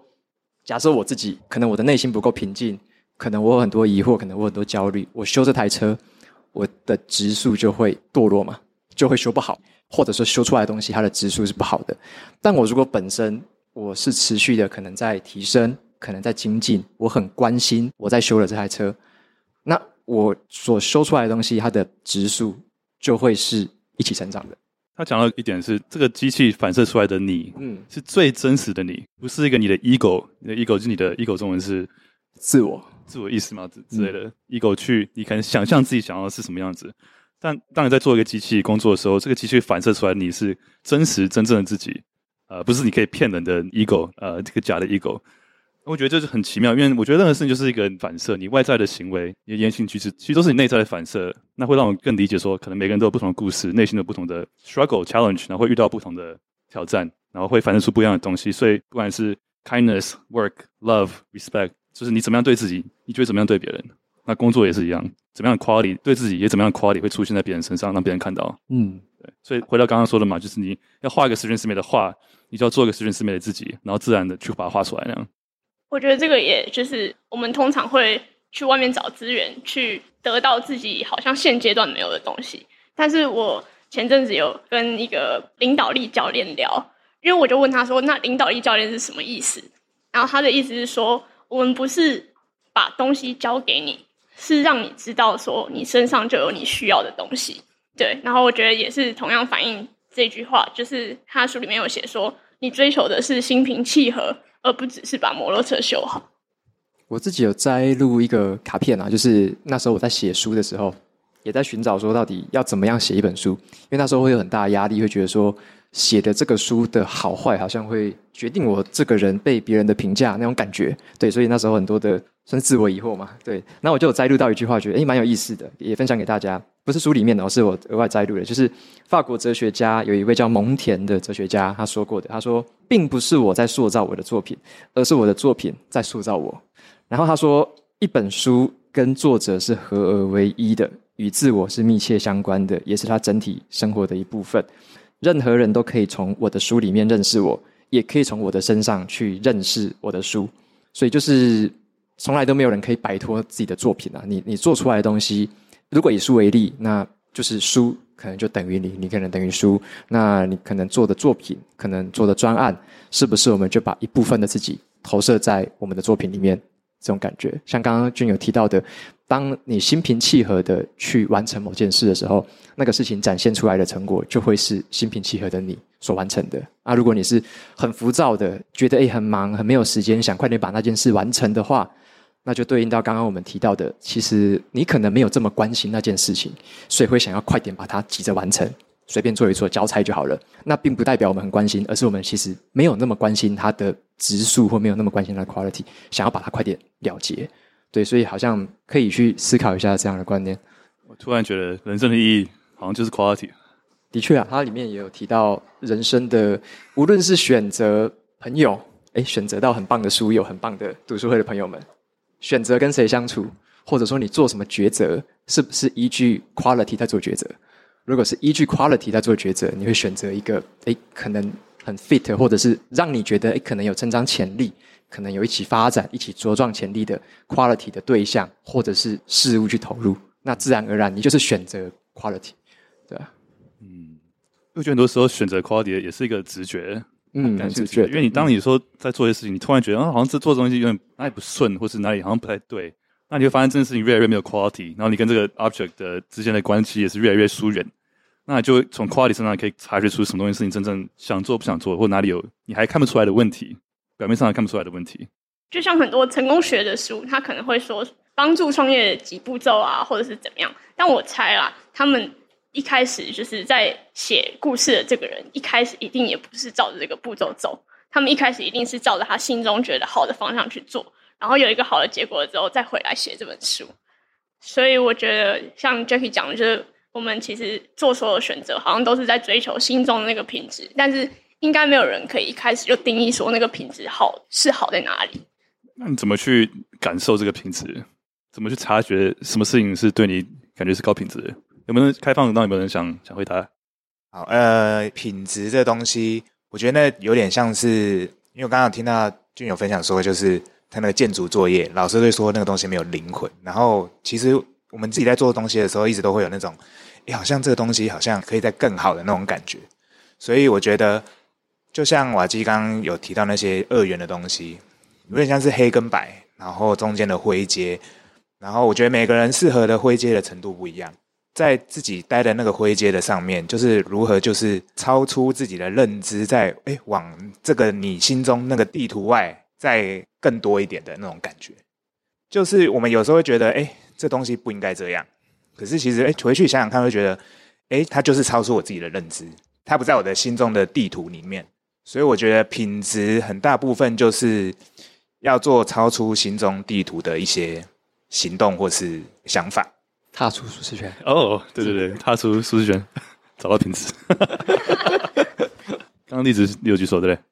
假设我自己可能我的内心不够平静，可能我有很多疑惑，可能我很多焦虑。我修这台车，我的质速就会堕落嘛，就会修不好，或者说修出来的东西它的质速是不好的。但我如果本身我是持续的，可能在提升，可能在精进，我很关心我在修了这台车，那我所修出来的东西，它的质速就会是一起成长的。他讲到一点是，这个机器反射出来的你，嗯，是最真实的你，不是一个你的 ego，你的 ego 就是你的 ego，中文是自我，自我意识嘛之之类的、嗯、ego 去，你可能想象自己想要的是什么样子，但当你在做一个机器工作的时候，这个机器反射出来的你是真实真正的自己，呃，不是你可以骗人的 ego，呃，这个假的 ego。我觉得这是很奇妙，因为我觉得任何事情就是一个反射，你外在的行为、你的言行举止，其实都是你内在的反射。那会让我更理解说，可能每个人都有不同的故事，内心的不同的 struggle、challenge，然后会遇到不同的挑战，然后会反射出不一样的东西。所以，不管是 kindness、work、love、respect，就是你怎么样对自己，你就会怎么样对别人。那工作也是一样，怎么样的 quality 对自己，也怎么样的 quality 会出现在别人身上，让别人看到。嗯，对。所以回到刚刚说的嘛，就是你要画一个十全十美的画，你就要做一个十全十美的自己，然后自然的去把它画出来那样。我觉得这个也就是我们通常会去外面找资源，去得到自己好像现阶段没有的东西。但是我前阵子有跟一个领导力教练聊，因为我就问他说：“那领导力教练是什么意思？”然后他的意思是说，我们不是把东西交给你，是让你知道说你身上就有你需要的东西。对，然后我觉得也是同样反映这句话，就是他书里面有写说，你追求的是心平气和。而不只是把摩托车修好。我自己有摘录一个卡片啊，就是那时候我在写书的时候，也在寻找说到底要怎么样写一本书，因为那时候会有很大的压力，会觉得说写的这个书的好坏，好像会决定我这个人被别人的评价那种感觉。对，所以那时候很多的算是自我疑惑嘛。对，那我就有摘录到一句话，觉得诶蛮有意思的，也分享给大家。不是书里面的，是我额外摘录的。就是法国哲学家有一位叫蒙田的哲学家，他说过的。他说，并不是我在塑造我的作品，而是我的作品在塑造我。然后他说，一本书跟作者是合而为一的，与自我是密切相关的，也是他整体生活的一部分。任何人都可以从我的书里面认识我，也可以从我的身上去认识我的书。所以就是从来都没有人可以摆脱自己的作品啊！你你做出来的东西，如果以书为例，那就是书可能就等于你，你可能等于书。那你可能做的作品，可能做的专案，是不是我们就把一部分的自己投射在我们的作品里面？这种感觉，像刚刚君有提到的，当你心平气和的去完成某件事的时候，那个事情展现出来的成果，就会是心平气和的你所完成的。啊，如果你是很浮躁的，觉得诶很忙，很没有时间，想快点把那件事完成的话，那就对应到刚刚我们提到的，其实你可能没有这么关心那件事情，所以会想要快点把它急着完成。随便做一做交差就好了，那并不代表我们很关心，而是我们其实没有那么关心它的质数，或没有那么关心它的 quality，想要把它快点了结。对，所以好像可以去思考一下这样的观念。我突然觉得人生的意义好像就是 quality。的确啊，它里面也有提到人生的，无论是选择朋友，诶，选择到很棒的书友，很棒的读书会的朋友们，选择跟谁相处，或者说你做什么抉择，是不是依据 quality 在做抉择？如果是依据 quality 在做抉择，你会选择一个诶，可能很 fit，或者是让你觉得诶，可能有成长潜力，可能有一起发展、一起茁壮潜力的 quality 的对象或者是事物去投入，那自然而然你就是选择 quality，对吧，嗯，我觉得很多时候选择 quality 也是一个直觉，嗯，很直觉，因为你当你说在做一些事情，你突然觉得啊，好像这做东西有点哪里不顺，或是哪里好像不太对，那你会发现这件事情越来越没有 quality，然后你跟这个 object 的之间的关系也是越来越疏远。那就从 quality 身上可以察觉出什么东西是你真正想做不想做，或哪里有你还看不出来的问题，表面上还看不出来的问题。就像很多成功学的书，他可能会说帮助创业几步骤啊，或者是怎么样。但我猜啦，他们一开始就是在写故事的这个人，一开始一定也不是照着这个步骤走，他们一开始一定是照着他心中觉得好的方向去做，然后有一个好的结果之后再回来写这本书。所以我觉得像 Jackie 讲的就是。我们其实做所有的选择，好像都是在追求心中的那个品质，但是应该没有人可以一开始就定义说那个品质好是好在哪里。那你怎么去感受这个品质？怎么去察觉什么事情是对你感觉是高品质的？有没有人开放？让有没有人想想回答？好，呃，品质这东西，我觉得那有点像是，因为我刚刚听到俊友分享说，就是他那个建筑作业，老师会说那个东西没有灵魂，然后其实。我们自己在做东西的时候，一直都会有那种，诶，好像这个东西好像可以再更好的那种感觉。所以我觉得，就像瓦基刚刚有提到那些二元的东西，有点像是黑跟白，然后中间的灰阶。然后我觉得每个人适合的灰阶的程度不一样，在自己待的那个灰阶的上面，就是如何就是超出自己的认知，在诶往这个你心中那个地图外再更多一点的那种感觉。就是我们有时候会觉得，诶。这东西不应该这样，可是其实，哎，回去想想看，会觉得，哎，它就是超出我自己的认知，它不在我的心中的地图里面，所以我觉得品质很大部分就是要做超出心中地图的一些行动或是想法，踏出舒适圈。哦，对对对，踏出舒适圈，找到品质。<laughs> 刚刚例子你有举手对不对？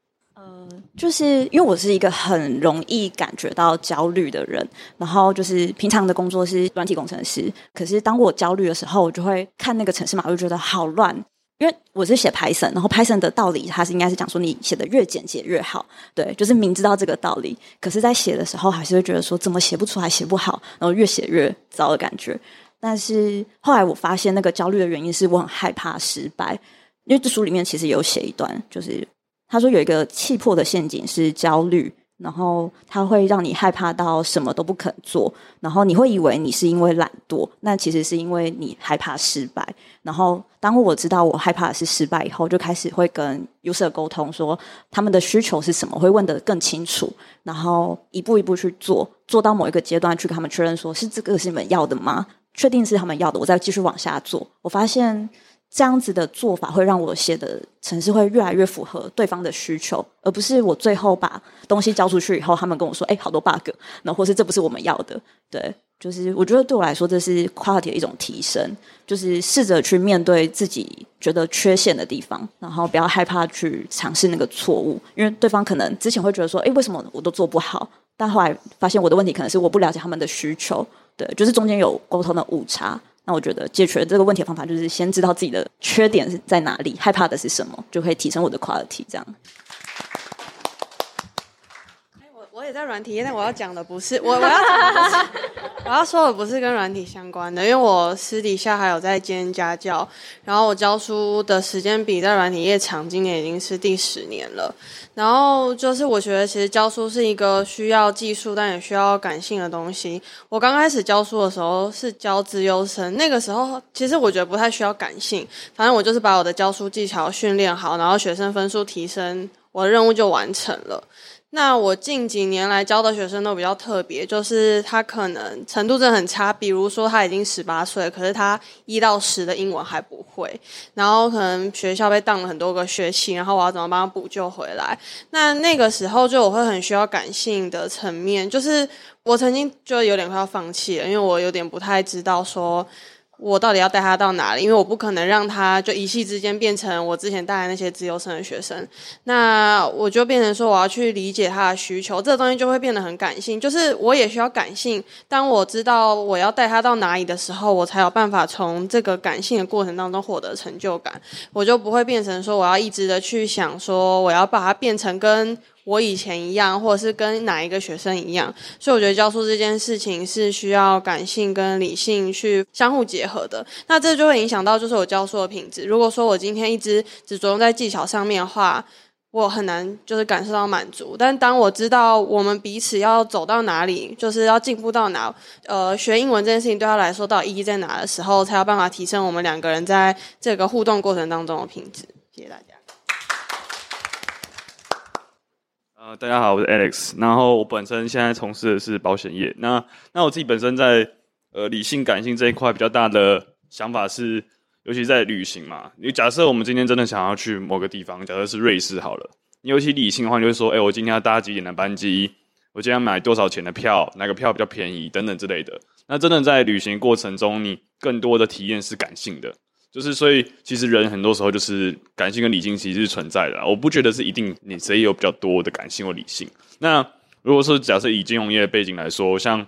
就是因为我是一个很容易感觉到焦虑的人，然后就是平常的工作是软体工程师，可是当我焦虑的时候，我就会看那个程式码，我就觉得好乱。因为我是写 Python，然后 Python 的道理，它是应该是讲说你写的越简洁越好，对，就是明知道这个道理，可是在写的时候还是会觉得说怎么写不出来，写不好，然后越写越糟的感觉。但是后来我发现那个焦虑的原因是我很害怕失败，因为这书里面其实有写一段，就是。他说有一个气魄的陷阱是焦虑，然后它会让你害怕到什么都不肯做，然后你会以为你是因为懒惰，那其实是因为你害怕失败。然后当我知道我害怕的是失败以后，就开始会跟 user 沟通，说他们的需求是什么，会问得更清楚，然后一步一步去做，做到某一个阶段去跟他们确认，说是这个是你们要的吗？确定是他们要的，我再继续往下做。我发现。这样子的做法会让我写的程式会越来越符合对方的需求，而不是我最后把东西交出去以后，他们跟我说：“哎，好多 bug，那或是这不是我们要的。”对，就是我觉得对我来说，这是 quality 的一种提升，就是试着去面对自己觉得缺陷的地方，然后不要害怕去尝试那个错误，因为对方可能之前会觉得说：“哎，为什么我都做不好？”但后来发现我的问题可能是我不了解他们的需求，对，就是中间有沟通的误差。那我觉得解决这个问题的方法就是先知道自己的缺点是在哪里，害怕的是什么，就可以提升我的 quality。这样。我也在软体业，但我要讲的不是我，我要讲的不是，我要说的不是跟软体相关的，因为我私底下还有在兼家教，然后我教书的时间比在软体业长，今年已经是第十年了。然后就是我觉得其实教书是一个需要技术但也需要感性的东西。我刚开始教书的时候是教资优生，那个时候其实我觉得不太需要感性，反正我就是把我的教书技巧训练好，然后学生分数提升，我的任务就完成了。那我近几年来教的学生都比较特别，就是他可能程度真的很差，比如说他已经十八岁，可是他一到十的英文还不会，然后可能学校被当了很多个学期，然后我要怎么帮他补救回来？那那个时候就我会很需要感性的层面，就是我曾经就有点快要放弃了，因为我有点不太知道说。我到底要带他到哪里？因为我不可能让他就一夕之间变成我之前带来那些资优生的学生。那我就变成说，我要去理解他的需求，这个东西就会变得很感性。就是我也需要感性。当我知道我要带他到哪里的时候，我才有办法从这个感性的过程当中获得成就感。我就不会变成说，我要一直的去想说，我要把它变成跟。我以前一样，或者是跟哪一个学生一样，所以我觉得教书这件事情是需要感性跟理性去相互结合的。那这就会影响到就是我教书的品质。如果说我今天一直只着重在技巧上面的话，我很难就是感受到满足。但当我知道我们彼此要走到哪里，就是要进步到哪，呃，学英文这件事情对他来说到意义在哪的时候，才有办法提升我们两个人在这个互动过程当中的品质。谢谢大家。呃，大家好，我是 Alex。然后我本身现在从事的是保险业。那那我自己本身在呃理性感性这一块比较大的想法是，尤其在旅行嘛。你假设我们今天真的想要去某个地方，假设是瑞士好了。你尤其理性的话，你就会说，哎，我今天要搭几点的班机？我今天要买多少钱的票？哪个票比较便宜？等等之类的。那真的在旅行过程中，你更多的体验是感性的。就是，所以其实人很多时候就是感性跟理性其实是存在的。我不觉得是一定你谁有比较多的感性或理性。那如果说假设以金融业背景来说，像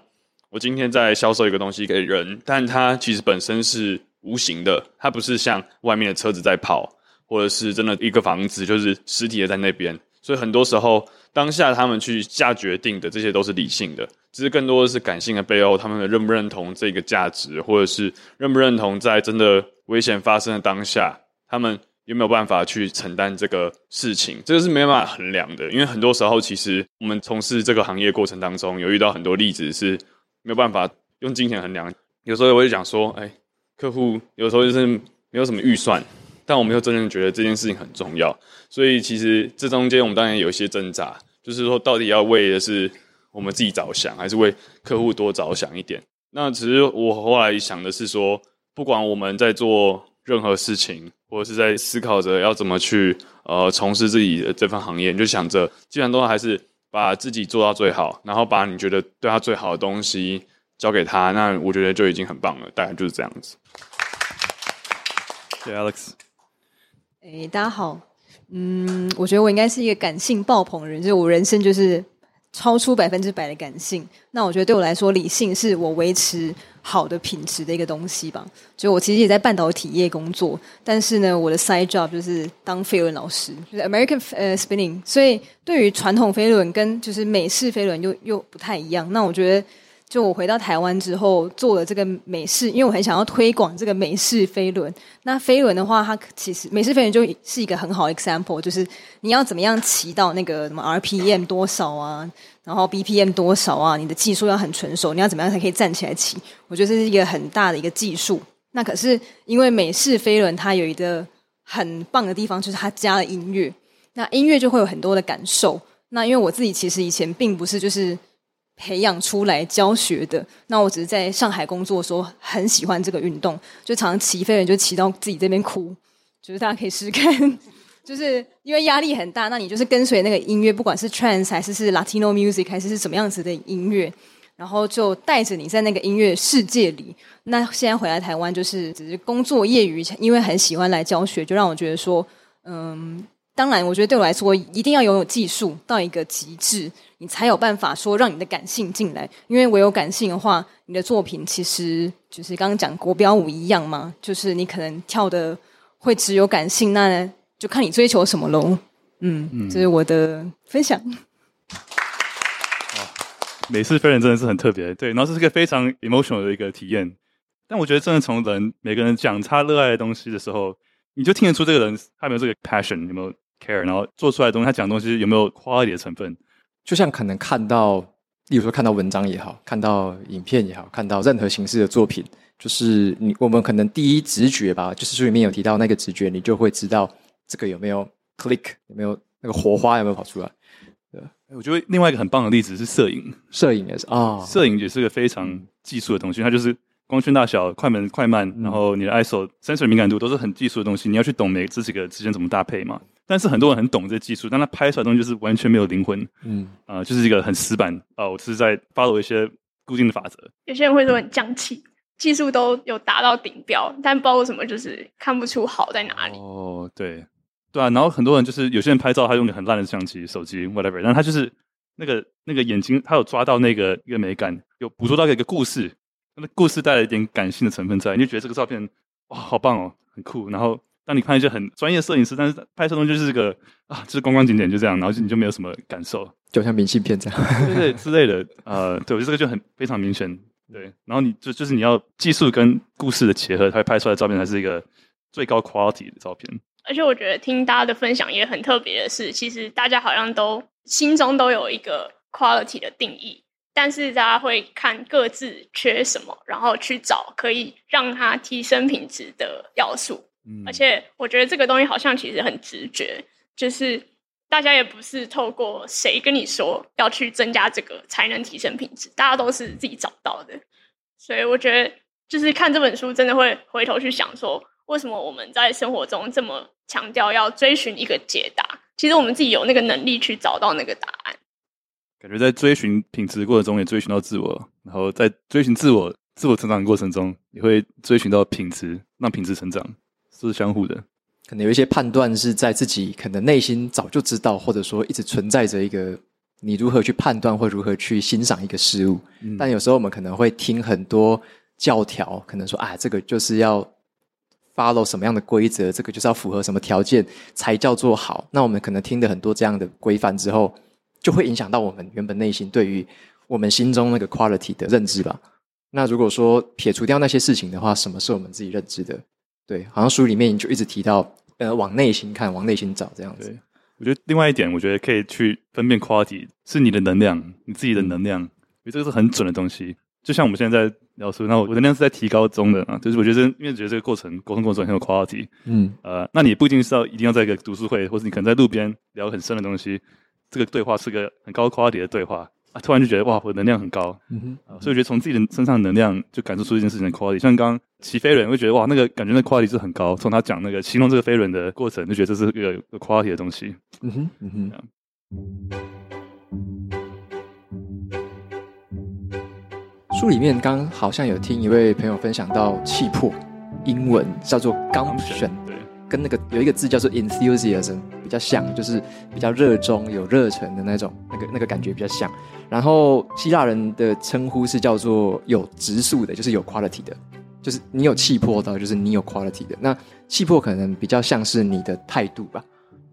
我今天在销售一个东西给人，但它其实本身是无形的，它不是像外面的车子在跑，或者是真的一个房子就是实体的在那边。所以很多时候当下他们去下决定的这些都是理性的。其实更多的是感性的背后，他们认不认同这个价值，或者是认不认同在真的危险发生的当下，他们有没有办法去承担这个事情？这个是没办法衡量的，因为很多时候，其实我们从事这个行业过程当中，有遇到很多例子是没有办法用金钱衡量。有时候我就讲说，哎，客户有时候就是没有什么预算，但我们又真正觉得这件事情很重要，所以其实这中间我们当然有一些挣扎，就是说到底要为的是。我们自己着想，还是为客户多着想一点？那其实我后来想的是说，不管我们在做任何事情，或者是在思考着要怎么去呃从事自己的这份行业，你就想着，基本上都还是把自己做到最好，然后把你觉得对他最好的东西交给他，那我觉得就已经很棒了。大概就是这样子。谢谢 Alex。哎，大家好。嗯，我觉得我应该是一个感性爆棚的人，就是我人生就是。超出百分之百的感性，那我觉得对我来说，理性是我维持好的品质的一个东西吧。就我其实也在半导体业工作，但是呢，我的 side job 就是当飞轮老师，就是 American 呃 spinning。所以对于传统飞轮跟就是美式飞轮又又不太一样。那我觉得。就我回到台湾之后，做了这个美式，因为我很想要推广这个美式飞轮。那飞轮的话，它其实美式飞轮就是一个很好的 example，就是你要怎么样骑到那个什么 RPM 多少啊，然后 BPM 多少啊，你的技术要很纯熟，你要怎么样才可以站起来骑？我觉得这是一个很大的一个技术。那可是因为美式飞轮它有一个很棒的地方，就是它加了音乐，那音乐就会有很多的感受。那因为我自己其实以前并不是就是。培养出来教学的，那我只是在上海工作的时候很喜欢这个运动，就常常骑飞轮就骑到自己这边哭，就是大家可以试试看，<laughs> 就是因为压力很大，那你就是跟随那个音乐，不管是 trance 还是是 Latino music 还是是什么样子的音乐，然后就带着你在那个音乐世界里。那现在回来台湾就是只是工作业余，因为很喜欢来教学，就让我觉得说，嗯。当然，我觉得对我来说，一定要拥有技术到一个极致，你才有办法说让你的感性进来。因为唯有感性的话，你的作品其实就是刚刚讲国标舞一样嘛，就是你可能跳的会只有感性，那就看你追求什么喽。嗯，嗯，这是我的分享。美式飞人真的是很特别，对，然后这是一个非常 emotional 的一个体验。但我觉得，真的从人每个人讲他热爱的东西的时候，你就听得出这个人他有没有这个 passion，有没有 care，然后做出来的东西，他讲的东西有没有 quality 的成分。就像可能看到，例如说看到文章也好，看到影片也好，看到任何形式的作品，就是你我们可能第一直觉吧，就是书里面有提到那个直觉，你就会知道这个有没有 click，有没有那个火花有没有跑出来。对，我觉得另外一个很棒的例子是摄影，摄影也是啊，摄影也是个非常技术的东西，它就是。光圈大小、快门、快慢，然后你的 ISO、sensor 敏感度都是很技术的东西，你要去懂每这几个之间怎么搭配嘛。但是很多人很懂这技术，但他拍出来的东西就是完全没有灵魂，嗯啊、呃，就是一个很死板啊、呃。我是在 follow 一些固定的法则。有些人会说很匠气，技术都有达到顶标，但不知道为什么就是看不出好在哪里。哦，对，对啊。然后很多人就是有些人拍照，他用的很烂的相机、手机，whatever，但他就是那个那个眼睛，他有抓到那个一个美感，有捕捉到一个故事。那故事带了一点感性的成分在，你就觉得这个照片哇，好棒哦，很酷。然后当你看一些很专业摄影师，但是拍摄东西就是个啊，就是观光景点就这样，然后你就没有什么感受，就像明信片这样，对对之类的。呃，对，我觉得这个就很非常明显。对，然后你就就是你要技术跟故事的结合，才拍出来的照片才是一个最高 quality 的照片。而且我觉得听大家的分享也很特别的是，其实大家好像都心中都有一个 quality 的定义。但是大家会看各自缺什么，然后去找可以让它提升品质的要素。嗯，而且我觉得这个东西好像其实很直觉，就是大家也不是透过谁跟你说要去增加这个才能提升品质，大家都是自己找到的。所以我觉得就是看这本书，真的会回头去想说，为什么我们在生活中这么强调要追寻一个解答？其实我们自己有那个能力去找到那个答案。感觉在追寻品质的过程中，也追寻到自我；然后在追寻自我、自我成长的过程中，也会追寻到品质，让品质成长，是相互的。可能有一些判断是在自己可能内心早就知道，或者说一直存在着一个你如何去判断或如何去欣赏一个事物。嗯。但有时候我们可能会听很多教条，可能说啊，这个就是要 follow 什么样的规则，这个就是要符合什么条件才叫做好。那我们可能听的很多这样的规范之后。就会影响到我们原本内心对于我们心中那个 quality 的认知吧。那如果说撇除掉那些事情的话，什么是我们自己认知的？对，好像书里面就一直提到，呃，往内心看，往内心找这样子。对，我觉得另外一点，我觉得可以去分辨 quality 是你的能量，你自己的能量，因为这个是很准的东西。就像我们现在在聊书，那我能量是在提高中的啊，就是我觉得，因为觉得这个过程沟通过程很有 quality，嗯，呃，那你不一定是要一定要在一个读书会，或者你可能在路边聊很深的东西。这个对话是个很高 quality 的对话啊！突然就觉得哇，我的能量很高，嗯哼，啊、所以我觉得从自己的身上的能量就感受出一件事情的 quality。像刚刚骑飞轮，会觉得哇，那个感觉那 quality 是很高。从他讲那个形容这个飞轮的过程，就觉得这是一个有 quality 的东西。嗯哼，嗯哼。书里面刚刚好像有听一位朋友分享到气魄，英文叫做 gumption。跟那个有一个字叫做 enthusiasm 比较像，就是比较热衷、有热忱的那种，那个那个感觉比较像。然后希腊人的称呼是叫做有直树的，就是有 quality 的，就是你有气魄的，就是你有 quality 的。那气魄可能比较像是你的态度吧。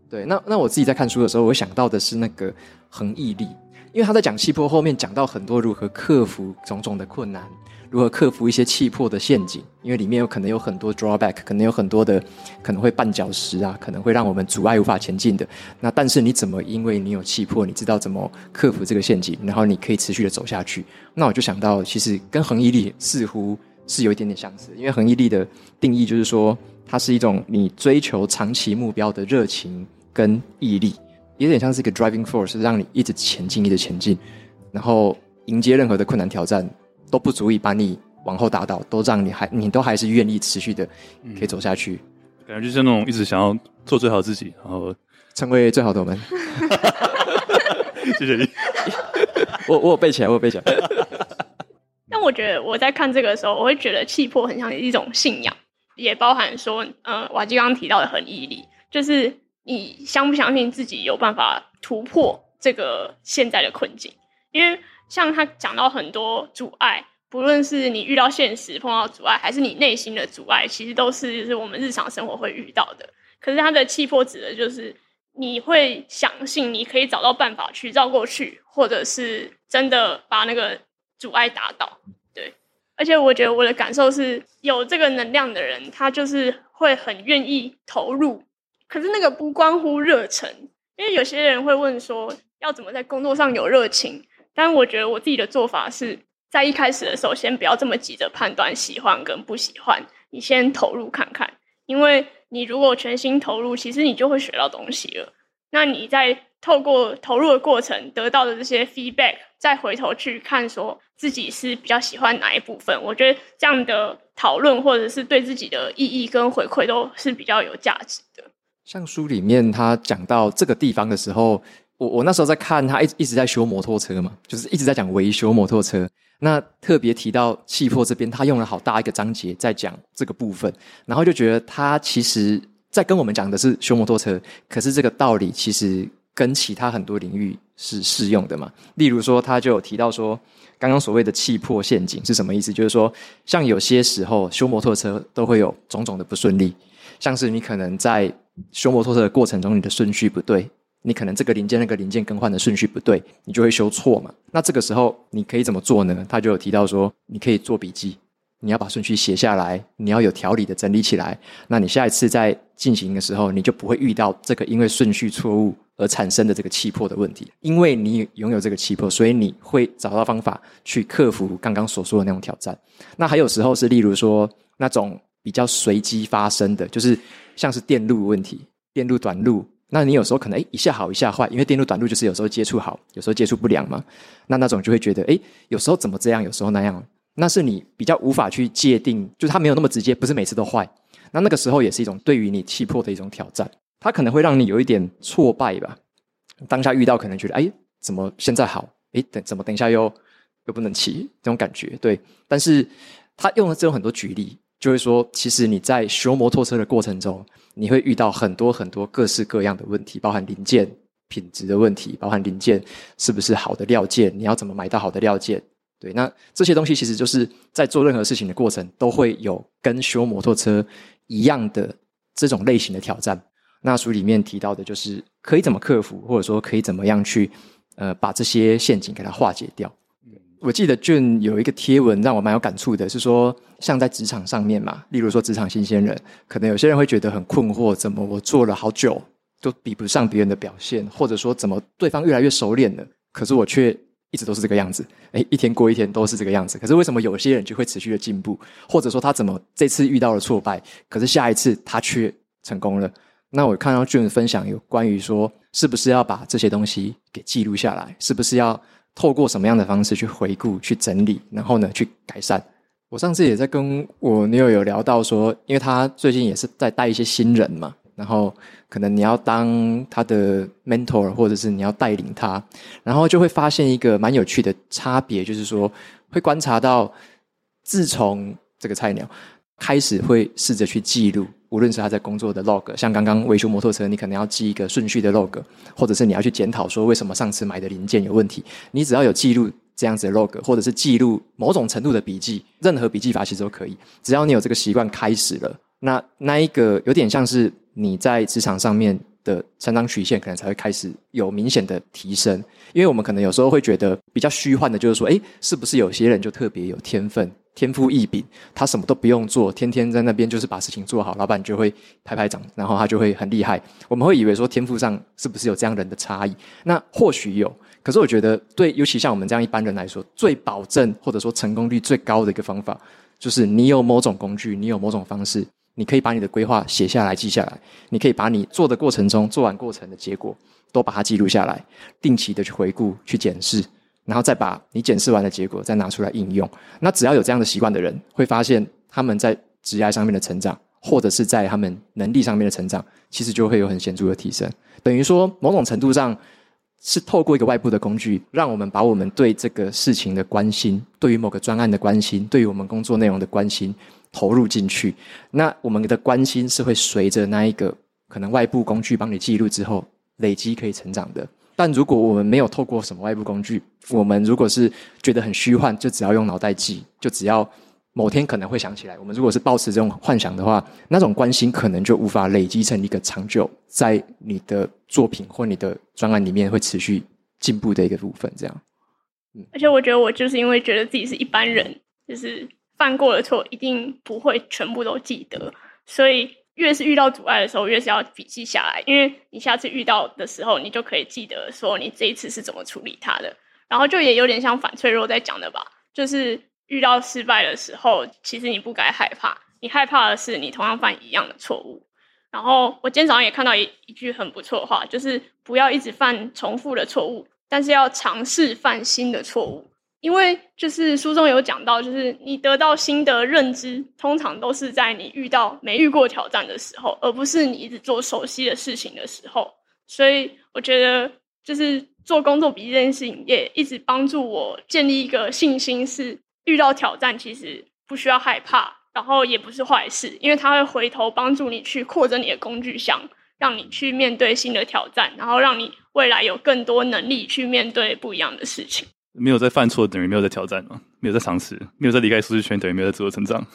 对，那那我自己在看书的时候，我想到的是那个恒毅力，因为他在讲气魄后面讲到很多如何克服种种的困难。如何克服一些气魄的陷阱？因为里面有可能有很多 drawback，可能有很多的可能会绊脚石啊，可能会让我们阻碍无法前进的。那但是你怎么？因为你有气魄，你知道怎么克服这个陷阱，然后你可以持续的走下去。那我就想到，其实跟恒毅力似乎是有一点点相似。因为恒毅力的定义就是说，它是一种你追求长期目标的热情跟毅力，有点像是一个 driving force，让你一直前进，一直前进，然后迎接任何的困难挑战。都不足以把你往后打倒，都让你还你都还是愿意持续的可以走下去，嗯、感觉就是那种一直想要做最好自己，然后成为最好的我们。谢谢你，我我有背起来，我有背起来。但我觉得我在看这个的时候，我会觉得气魄很像一种信仰，也包含说，呃，瓦基刚提到的恒毅力，就是你相不相信自己有办法突破这个现在的困境？因为像他讲到很多阻碍，不论是你遇到现实碰到阻碍，还是你内心的阻碍，其实都是就是我们日常生活会遇到的。可是他的气魄指的就是你会相信你可以找到办法去绕过去，或者是真的把那个阻碍打倒。对，而且我觉得我的感受是有这个能量的人，他就是会很愿意投入。可是那个不关乎热忱，因为有些人会问说要怎么在工作上有热情。但我觉得我自己的做法是在一开始的时候，先不要这么急着判断喜欢跟不喜欢，你先投入看看。因为你如果全心投入，其实你就会学到东西了。那你在透过投入的过程得到的这些 feedback，再回头去看说自己是比较喜欢哪一部分，我觉得这样的讨论或者是对自己的意义跟回馈都是比较有价值的。像书里面他讲到这个地方的时候，我我那时候在看他一一直在修摩托车嘛，就是一直在讲维修摩托车。那特别提到气魄这边，他用了好大一个章节在讲这个部分，然后就觉得他其实在跟我们讲的是修摩托车，可是这个道理其实跟其他很多领域是适用的嘛。例如说，他就有提到说，刚刚所谓的气魄陷阱是什么意思？就是说，像有些时候修摩托车都会有种种的不顺利，像是你可能在修摩托车的过程中，你的顺序不对，你可能这个零件那个零件更换的顺序不对，你就会修错嘛。那这个时候你可以怎么做呢？他就有提到说，你可以做笔记，你要把顺序写下来，你要有条理的整理起来。那你下一次在进行的时候，你就不会遇到这个因为顺序错误而产生的这个气魄的问题。因为你拥有这个气魄，所以你会找到方法去克服刚刚所说的那种挑战。那还有时候是例如说那种比较随机发生的，就是。像是电路问题，电路短路，那你有时候可能诶一下好一下坏，因为电路短路就是有时候接触好，有时候接触不良嘛。那那种就会觉得诶有时候怎么这样，有时候那样，那是你比较无法去界定，就是它没有那么直接，不是每次都坏。那那个时候也是一种对于你气魄的一种挑战，它可能会让你有一点挫败吧。当下遇到可能觉得诶怎么现在好，诶等怎么等一下又又不能骑这种感觉，对。但是他用了这种很多举例。就是说，其实你在修摩托车的过程中，你会遇到很多很多各式各样的问题，包含零件品质的问题，包含零件是不是好的料件，你要怎么买到好的料件？对，那这些东西其实就是在做任何事情的过程，都会有跟修摩托车一样的这种类型的挑战。那书里面提到的就是可以怎么克服，或者说可以怎么样去呃把这些陷阱给它化解掉。我记得俊有一个贴文让我蛮有感触的，是说像在职场上面嘛，例如说职场新鲜人，可能有些人会觉得很困惑，怎么我做了好久都比不上别人的表现，或者说怎么对方越来越熟练了，可是我却一直都是这个样子，诶，一天过一天都是这个样子，可是为什么有些人就会持续的进步，或者说他怎么这次遇到了挫败，可是下一次他却成功了？那我看到俊分享有关于说，是不是要把这些东西给记录下来，是不是要？透过什么样的方式去回顾、去整理，然后呢，去改善。我上次也在跟我女友有聊到说，因为她最近也是在带一些新人嘛，然后可能你要当她的 mentor，或者是你要带领她，然后就会发现一个蛮有趣的差别，就是说会观察到，自从这个菜鸟开始会试着去记录。无论是他在工作的 log，像刚刚维修摩托车，你可能要记一个顺序的 log，或者是你要去检讨说为什么上次买的零件有问题。你只要有记录这样子的 log，或者是记录某种程度的笔记，任何笔记法其实都可以。只要你有这个习惯开始了，那那一个有点像是你在职场上面的成长曲线，可能才会开始有明显的提升。因为我们可能有时候会觉得比较虚幻的，就是说，诶，是不是有些人就特别有天分？天赋异禀，他什么都不用做，天天在那边就是把事情做好，老板就会拍拍掌，然后他就会很厉害。我们会以为说天赋上是不是有这样人的差异？那或许有，可是我觉得对，尤其像我们这样一般人来说，最保证或者说成功率最高的一个方法，就是你有某种工具，你有某种方式，你可以把你的规划写下来、记下来，你可以把你做的过程中做完过程的结果都把它记录下来，定期的去回顾、去检视。然后再把你检视完的结果再拿出来应用。那只要有这样的习惯的人，会发现他们在职业上面的成长，或者是在他们能力上面的成长，其实就会有很显著的提升。等于说，某种程度上是透过一个外部的工具，让我们把我们对这个事情的关心，对于某个专案的关心，对于我们工作内容的关心投入进去。那我们的关心是会随着那一个可能外部工具帮你记录之后累积可以成长的。但如果我们没有透过什么外部工具，我们如果是觉得很虚幻，就只要用脑袋记，就只要某天可能会想起来。我们如果是抱持这种幻想的话，那种关心可能就无法累积成一个长久在你的作品或你的专案里面会持续进步的一个部分。这样，嗯，而且我觉得我就是因为觉得自己是一般人，就是犯过的错一定不会全部都记得，所以。越是遇到阻碍的时候，越是要笔记下来，因为你下次遇到的时候，你就可以记得说你这一次是怎么处理它的。然后就也有点像反脆弱在讲的吧，就是遇到失败的时候，其实你不该害怕，你害怕的是你同样犯一样的错误。然后我今天早上也看到一一句很不错的话，就是不要一直犯重复的错误，但是要尝试犯新的错误。因为就是书中有讲到，就是你得到新的认知，通常都是在你遇到没遇过挑战的时候，而不是你一直做熟悉的事情的时候。所以我觉得，就是做工作笔记这件事情，也一直帮助我建立一个信心，是遇到挑战其实不需要害怕，然后也不是坏事，因为它会回头帮助你去扩展你的工具箱，让你去面对新的挑战，然后让你未来有更多能力去面对不一样的事情。没有在犯错，等于没有在挑战吗？没有在尝试，没有在离开舒适圈，等于没有在自我成长。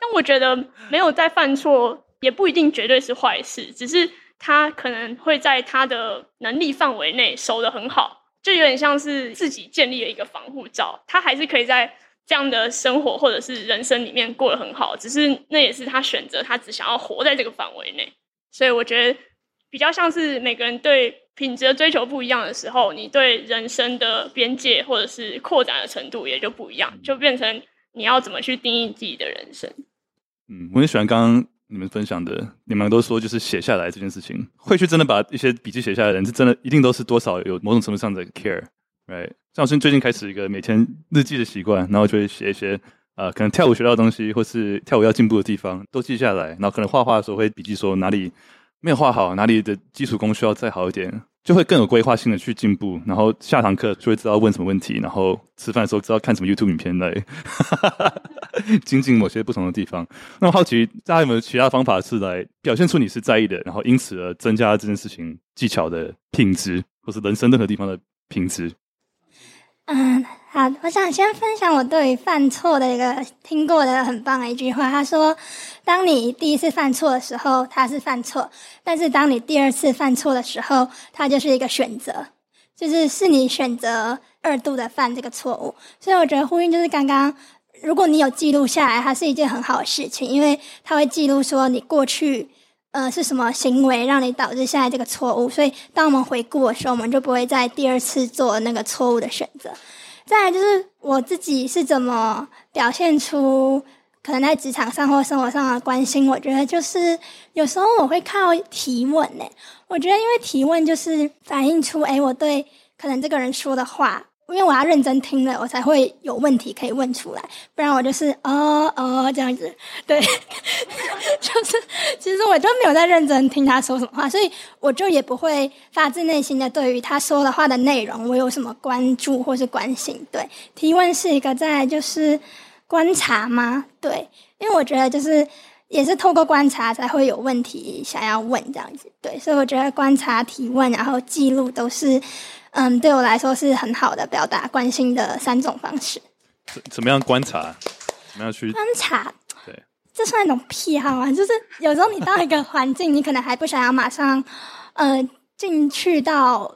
但我觉得没有在犯错，也不一定绝对是坏事，只是他可能会在他的能力范围内守得很好，就有点像是自己建立了一个防护罩，他还是可以在这样的生活或者是人生里面过得很好，只是那也是他选择，他只想要活在这个范围内。所以我觉得比较像是每个人对。品质的追求不一样的时候，你对人生的边界或者是扩展的程度也就不一样，就变成你要怎么去定义自己的人生。嗯，我很喜欢刚刚你们分享的，你们都说就是写下来这件事情，会去真的把一些笔记写下来的人，是真的一定都是多少有某种程度上的 care，right？像我最近开始一个每天日记的习惯，然后就会写一些啊、呃，可能跳舞学到的东西，或是跳舞要进步的地方都记下来，然后可能画画的时候会笔记说哪里。没有画好，哪里的基础功需要再好一点，就会更有规划性的去进步。然后下堂课就会知道问什么问题，然后吃饭的时候知道看什么 YouTube 影片来 <laughs> 精进某些不同的地方。那么好奇，大家有没有其他方法是来表现出你是在意的，然后因此而增加这件事情技巧的品质，或是人生任何地方的品质？嗯，好，我想先分享我对于犯错的一个听过的很棒的一句话。他说：“当你第一次犯错的时候，它是犯错；但是当你第二次犯错的时候，它就是一个选择，就是是你选择二度的犯这个错误。”所以我觉得呼应就是刚刚，如果你有记录下来，它是一件很好的事情，因为它会记录说你过去。呃，是什么行为让你导致现在这个错误？所以，当我们回顾的时候，我们就不会在第二次做那个错误的选择。再来就是我自己是怎么表现出可能在职场上或生活上的关心？我觉得就是有时候我会靠提问呢。我觉得因为提问就是反映出，哎，我对可能这个人说的话。因为我要认真听了，我才会有问题可以问出来，不然我就是哦哦这样子，对，<laughs> 就是其实我就没有在认真听他说什么话，所以我就也不会发自内心的对于他说的话的内容我有什么关注或是关心。对，提问是一个在就是观察吗？对，因为我觉得就是也是透过观察才会有问题想要问这样子。对，所以我觉得观察、提问，然后记录都是。嗯，对我来说是很好的表达关心的三种方式。怎怎么样观察？怎么样去观察？对，<tsk> 这算一种癖好啊。就是有时候你到一个环境，你可能还不想要马上呃进去到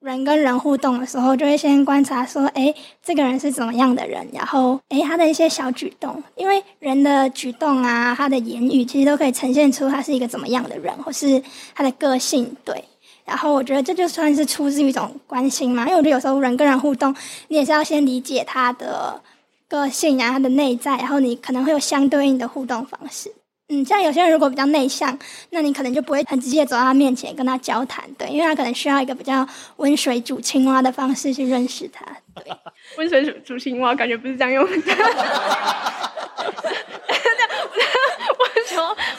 人跟人互动的时候，就会先观察说，哎，这个人是怎么样的人，然后哎他的一些小举动，因为人的举动啊，他的言语其实都可以呈现出他是一个怎么样的人，或是他的个性，对。然后我觉得这就算是出自于一种关心嘛，因为我觉得有时候人跟人互动，你也是要先理解他的个性啊，他的内在，然后你可能会有相对应的互动方式。嗯，像有些人如果比较内向，那你可能就不会很直接走到他面前跟他交谈，对，因为他可能需要一个比较温水煮青蛙的方式去认识他。对，<laughs> 温水煮青蛙感觉不是这样用。<laughs>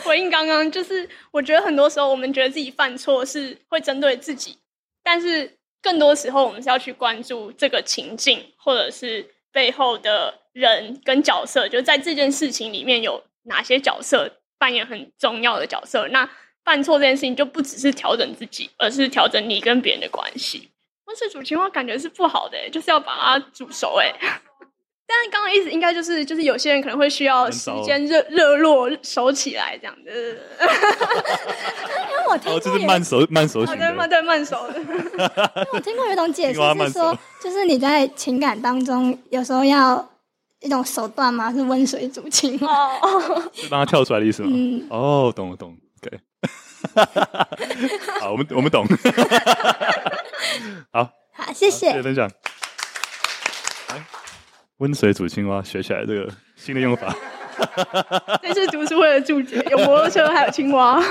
回应刚刚，就是我觉得很多时候我们觉得自己犯错是会针对自己，但是更多时候我们是要去关注这个情境，或者是背后的人跟角色，就在这件事情里面有哪些角色扮演很重要的角色。那犯错这件事情就不只是调整自己，而是调整你跟别人的关系。温水煮青蛙感觉是不好的，就是要把它煮熟哎。但是刚刚意思应该就是，就是有些人可能会需要时间热热络熟起来这样的。<laughs> 因为我听过、哦，就是慢熟慢熟型的，对慢对慢熟的。<laughs> 我听过有一种解释是说，就是你在情感当中有时候要一种手段嘛，是温水煮青蛙，<laughs> 是帮他跳出来的意思吗？嗯，哦，懂了懂了，OK。好，我们我们懂。好，好，谢谢，谢谢分享。温水煮青蛙，学起来这个新的用法。<laughs> 这是读书会的注解，有摩托车，还有青蛙。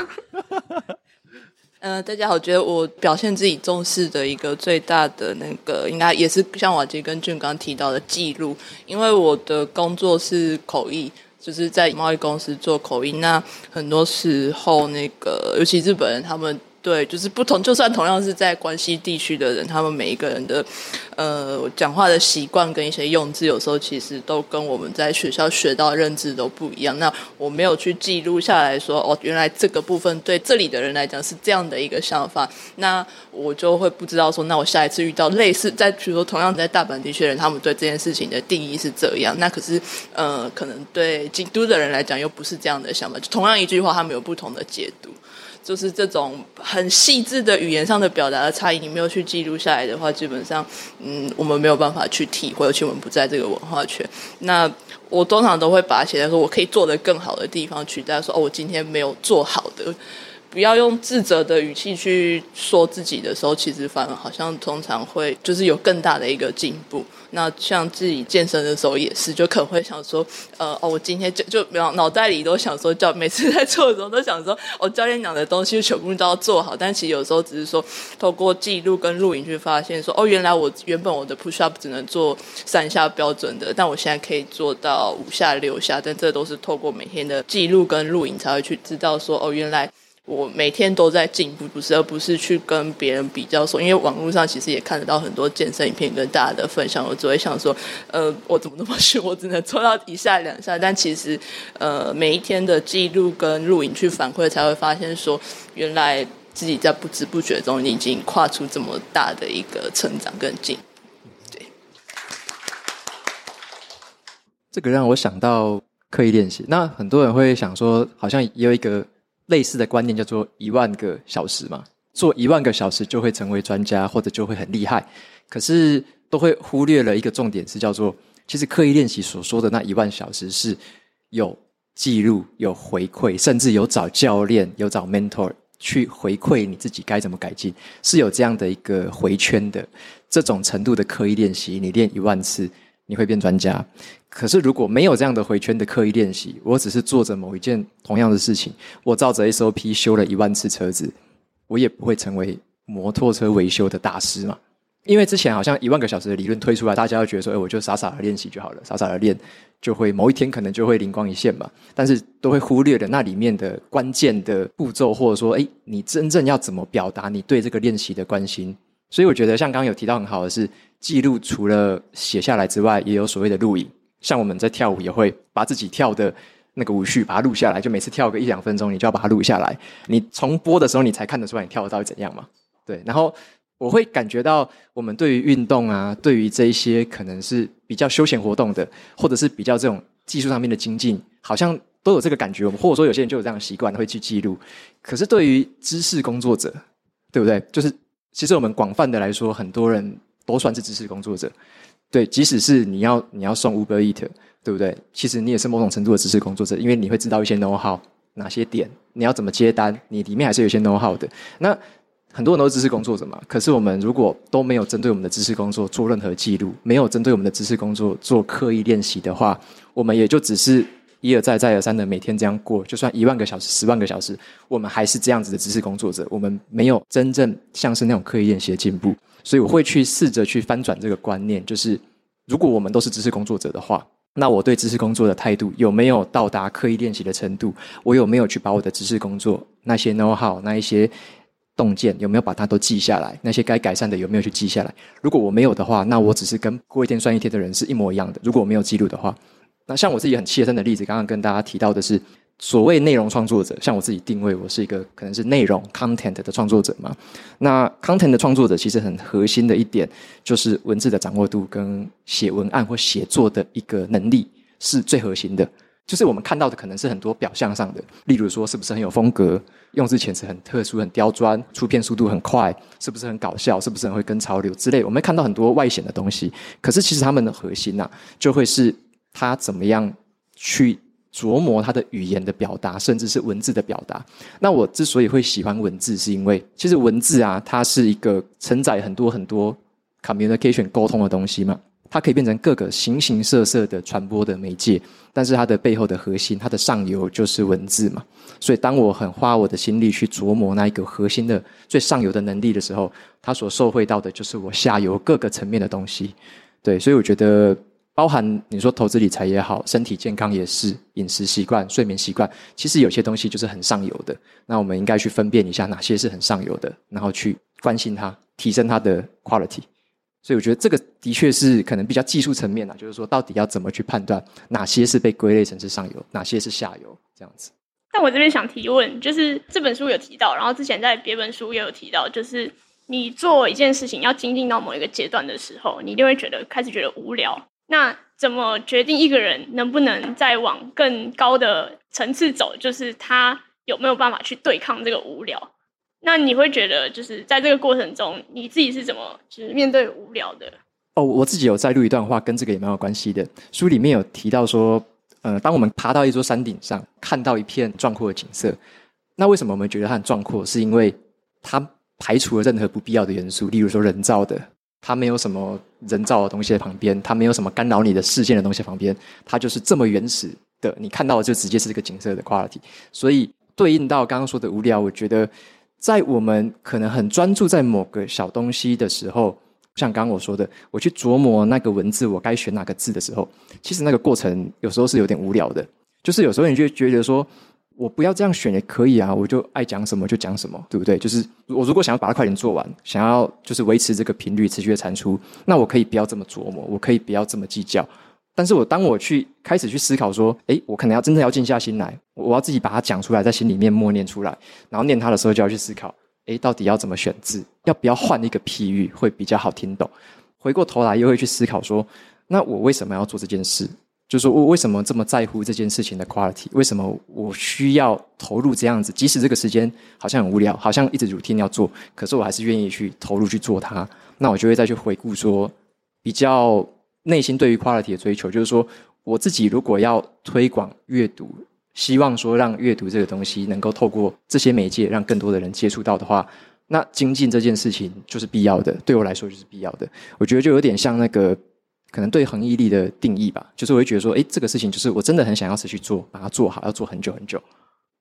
<laughs> 呃，大家好，我觉得我表现自己重视的一个最大的那个，应该也是像瓦杰跟俊刚提到的记录，因为我的工作是口译，就是在贸易公司做口译。那很多时候，那个尤其日本人他们。对，就是不同，就算同样是在关西地区的人，他们每一个人的，呃，讲话的习惯跟一些用字，有时候其实都跟我们在学校学到的认知都不一样。那我没有去记录下来说，哦，原来这个部分对这里的人来讲是这样的一个想法，那我就会不知道说，那我下一次遇到类似在，比如说同样在大阪地区的人，他们对这件事情的定义是这样，那可是，呃，可能对京都的人来讲又不是这样的想法，就同样一句话，他们有不同的解读。就是这种很细致的语言上的表达的差异，你没有去记录下来的话，基本上，嗯，我们没有办法去体会，尤其我们不在这个文化圈。那我通常都会把它写在说我可以做得更好的地方取代说，哦，我今天没有做好的。不要用自责的语气去说自己的时候，其实反而好像通常会就是有更大的一个进步。那像自己健身的时候也是，就可能会想说，呃，哦，我今天就就脑脑袋里都想说，教每次在做的时候都想说，哦，教练讲的东西全部都要做好。但其实有时候只是说，透过记录跟录影去发现说，哦，原来我原本我的 push up 只能做三下标准的，但我现在可以做到五下六下。但这都是透过每天的记录跟录影才会去知道说，哦，原来。我每天都在进步，不是，而不是去跟别人比较说，因为网络上其实也看得到很多健身影片跟大家的分享，我只会想说，呃，我怎么那么逊，我只能做到一下两下。但其实，呃，每一天的记录跟录影去反馈，才会发现说，原来自己在不知不觉中已经跨出这么大的一个成长跟进。对，这个让我想到刻意练习。那很多人会想说，好像也有一个。类似的观念叫做一万个小时嘛，做一万个小时就会成为专家，或者就会很厉害。可是都会忽略了一个重点，是叫做其实刻意练习所说的那一万小时是有记录、有回馈，甚至有找教练、有找 mentor 去回馈你自己该怎么改进，是有这样的一个回圈的。这种程度的刻意练习，你练一万次。你会变专家，可是如果没有这样的回圈的刻意练习，我只是做着某一件同样的事情，我照着 SOP 修了一万次车子，我也不会成为摩托车维修的大师嘛。因为之前好像一万个小时的理论推出来，大家都觉得说，哎，我就傻傻的练习就好了，傻傻的练就会某一天可能就会灵光一现嘛。但是都会忽略了那里面的关键的步骤，或者说，哎，你真正要怎么表达你对这个练习的关心。所以我觉得，像刚刚有提到很好的是，记录除了写下来之外，也有所谓的录影。像我们在跳舞，也会把自己跳的那个舞序把它录下来，就每次跳个一两分钟，你就要把它录下来。你重播的时候，你才看得出来你跳的到底怎样嘛？对。然后我会感觉到，我们对于运动啊，对于这一些可能是比较休闲活动的，或者是比较这种技术上面的精进，好像都有这个感觉。我们或者说有些人就有这样的习惯，会去记录。可是对于知识工作者，对不对？就是。其实我们广泛的来说，很多人都算是知识工作者，对，即使是你要你要送 Uber Eat，对不对？其实你也是某种程度的知识工作者，因为你会知道一些 know how，哪些点，你要怎么接单，你里面还是有些 know how 的。那很多人都是知识工作者嘛，可是我们如果都没有针对我们的知识工作做任何记录，没有针对我们的知识工作做刻意练习的话，我们也就只是。一而再、再而三的每天这样过，就算一万个小时、十万个小时，我们还是这样子的知识工作者。我们没有真正像是那种刻意练习的进步，所以我会去试着去翻转这个观念，就是如果我们都是知识工作者的话，那我对知识工作的态度有没有到达刻意练习的程度？我有没有去把我的知识工作那些 know how、那一些洞见有没有把它都记下来？那些该改善的有没有去记下来？如果我没有的话，那我只是跟过一天算一天的人是一模一样的。如果我没有记录的话。那像我自己很切身的例子，刚刚跟大家提到的是，所谓内容创作者，像我自己定位，我是一个可能是内容 content 的创作者嘛。那 content 的创作者其实很核心的一点，就是文字的掌握度跟写文案或写作的一个能力是最核心的。就是我们看到的可能是很多表象上的，例如说是不是很有风格，用字遣词很特殊、很刁钻，出片速度很快，是不是很搞笑，是不是很会跟潮流之类。我们看到很多外显的东西，可是其实他们的核心呐、就会是他怎么样去琢磨他的语言的表达，甚至是文字的表达。那我之所以会喜欢文字，是因为其实文字啊，它是一个承载很多很多 communication 沟通的东西嘛。它可以变成各个形形色色的传播的媒介，但是它的背后的核心，它的上游就是文字嘛。所以，当我很花我的心力去琢磨那一个核心的最上游的能力的时候，它所受惠到的就是我下游各个层面的东西。对，所以我觉得，包含你说投资理财也好，身体健康也是，饮食习惯、睡眠习惯，其实有些东西就是很上游的。那我们应该去分辨一下哪些是很上游的，然后去关心它，提升它的 quality。所以我觉得这个的确是可能比较技术层面啊，就是说到底要怎么去判断哪些是被归类成是上游，哪些是下游这样子。但我这边想提问，就是这本书有提到，然后之前在别本书也有提到，就是你做一件事情要精进到某一个阶段的时候，你一定会觉得开始觉得无聊。那怎么决定一个人能不能再往更高的层次走？就是他有没有办法去对抗这个无聊？那你会觉得，就是在这个过程中，你自己是怎么就是面对无聊的？哦，我自己有再录一段话，跟这个也蛮有关系的。书里面有提到说，呃，当我们爬到一座山顶上，看到一片壮阔的景色，那为什么我们觉得它很壮阔？是因为它排除了任何不必要的元素，例如说人造的，它没有什么人造的东西在旁边，它没有什么干扰你的视线的东西在旁边，它就是这么原始的，你看到的就直接是这个景色的 quality。所以对应到刚刚说的无聊，我觉得。在我们可能很专注在某个小东西的时候，像刚刚我说的，我去琢磨那个文字，我该选哪个字的时候，其实那个过程有时候是有点无聊的。就是有时候你就觉得说，我不要这样选也可以啊，我就爱讲什么就讲什么，对不对？就是我如果想要把它快点做完，想要就是维持这个频率持续的产出，那我可以不要这么琢磨，我可以不要这么计较。但是我当我去开始去思考说，诶，我可能要真的要静下心来，我要自己把它讲出来，在心里面默念出来，然后念它的时候就要去思考，诶，到底要怎么选字，要不要换一个譬喻会比较好听懂？回过头来又会去思考说，那我为什么要做这件事？就是我为什么这么在乎这件事情的 quality？为什么我需要投入这样子？即使这个时间好像很无聊，好像一直 routine 要做，可是我还是愿意去投入去做它。那我就会再去回顾说，比较。内心对于 quality 的追求，就是说，我自己如果要推广阅读，希望说让阅读这个东西能够透过这些媒介让更多的人接触到的话，那精进这件事情就是必要的。对我来说就是必要的。我觉得就有点像那个可能对恒毅力的定义吧，就是我会觉得说，诶，这个事情就是我真的很想要持续做，把它做好，要做很久很久。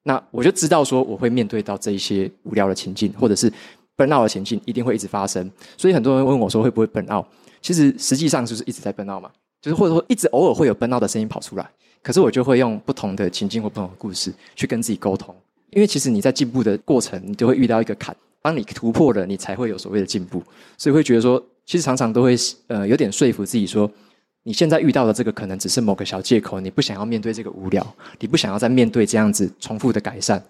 那我就知道说，我会面对到这一些无聊的情境，或者是 burn out 的情境，一定会一直发生。所以很多人问我说，会不会 burn out？其实实际上就是一直在 burn out 嘛，就是或者说一直偶尔会有 burn out 的声音跑出来，可是我就会用不同的情境或不同的故事去跟自己沟通，因为其实你在进步的过程，你就会遇到一个坎，当你突破了，你才会有所谓的进步，所以会觉得说，其实常常都会呃有点说服自己说，你现在遇到的这个可能只是某个小借口，你不想要面对这个无聊，你不想要再面对这样子重复的改善，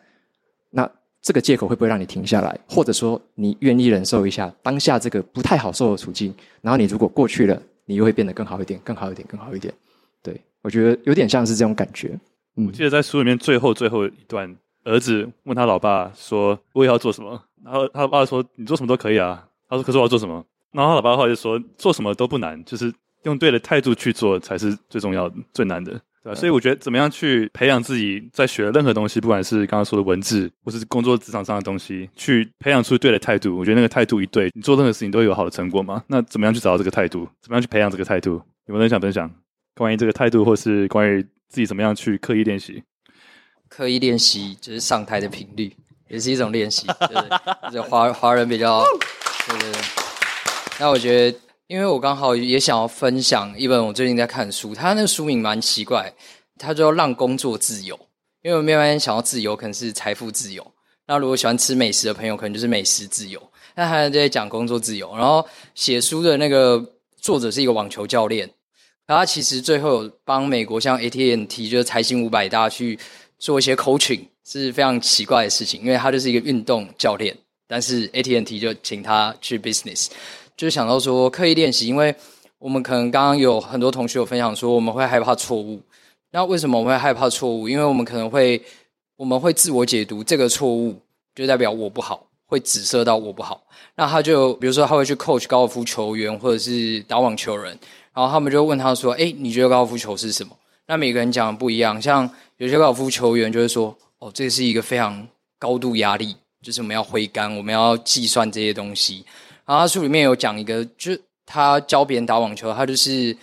那。这个借口会不会让你停下来？或者说，你愿意忍受一下当下这个不太好受的处境？然后你如果过去了，你又会变得更好一点，更好一点，更好一点。对，我觉得有点像是这种感觉。嗯，我记得在书里面最后最后一段，儿子问他老爸说：“我也要做什么？”然后他爸说：“你做什么都可以啊。”他说：“可是我要做什么？”然后他老爸的话就说：“做什么都不难，就是用对的态度去做才是最重要的、最难的。”对，所以我觉得怎么样去培养自己，在学任何东西，不管是刚刚说的文字，或是工作职场上的东西，去培养出对的态度。我觉得那个态度一对，你做任何事情都会有好的成果嘛。那怎么样去找到这个态度？怎么样去培养这个态度？有没有人想分享关于这个态度，或是关于自己怎么样去刻意练习？刻意练习就是上台的频率，也是一种练习。就是华华人比较，对对对。<laughs> 那我觉得。因为我刚好也想要分享一本我最近在看的书，它那个书名蛮奇怪，它就让工作自由。因为我们一般想要自由，可能是财富自由。那如果喜欢吃美食的朋友，可能就是美食自由。那他就在讲工作自由。然后写书的那个作者是一个网球教练，他其实最后有帮美国像 AT&T 就是财新五百大去做一些 coaching 是非常奇怪的事情，因为他就是一个运动教练，但是 AT&T 就请他去 business，就想到说刻意练习，因为我们可能刚刚有很多同学有分享说我们会害怕错误，那为什么我们会害怕错误？因为我们可能会我们会自我解读这个错误就代表我不好，会指涉到我不好，那他就比如说他会去 coach 高尔夫球员或者是打网球人，然后他们就问他说：“哎，你觉得高尔夫球是什么？”那每个人讲的不一样，像有些高尔夫球员就会说：“哦，这是一个非常高度压力，就是我们要挥杆，我们要计算这些东西。”然后他书里面有讲一个，就是他教别人打网球，他就是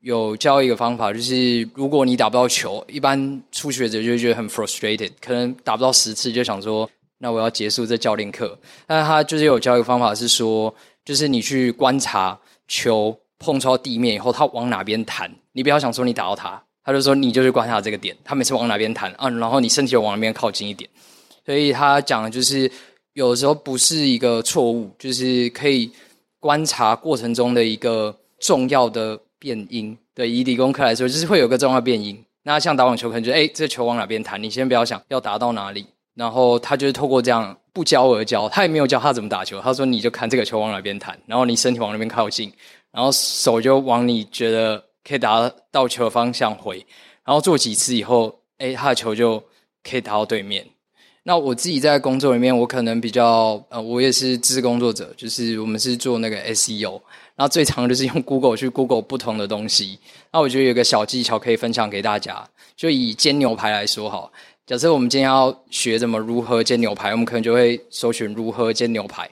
有教一个方法，就是如果你打不到球，一般初学者就觉得很 frustrated，可能打不到十次就想说：“那我要结束这教练课。”但他就是有教一个方法，是说，就是你去观察球碰触到地面以后，它往哪边弹，你不要想说你打到它。他就说：“你就去观察这个点，他每次往哪边弹啊？然后你身体往那边靠近一点。所以他讲的就是，有时候不是一个错误，就是可以观察过程中的一个重要的变因。对，以理工科来说，就是会有个重要变因。那像打网球，可能就哎，这球往哪边弹？你先不要想要打到哪里。然后他就是透过这样不教而教，他也没有教他怎么打球。他说你就看这个球往哪边弹，然后你身体往那边靠近，然后手就往你觉得。”可以打到球的方向回，然后做几次以后，哎，他的球就可以打到对面。那我自己在工作里面，我可能比较呃，我也是知识工作者，就是我们是做那个 SEO，然后最常就是用 Google 去 Google 不同的东西。那我觉得有个小技巧可以分享给大家，就以煎牛排来说好，假设我们今天要学怎么如何煎牛排，我们可能就会搜寻如何煎牛排，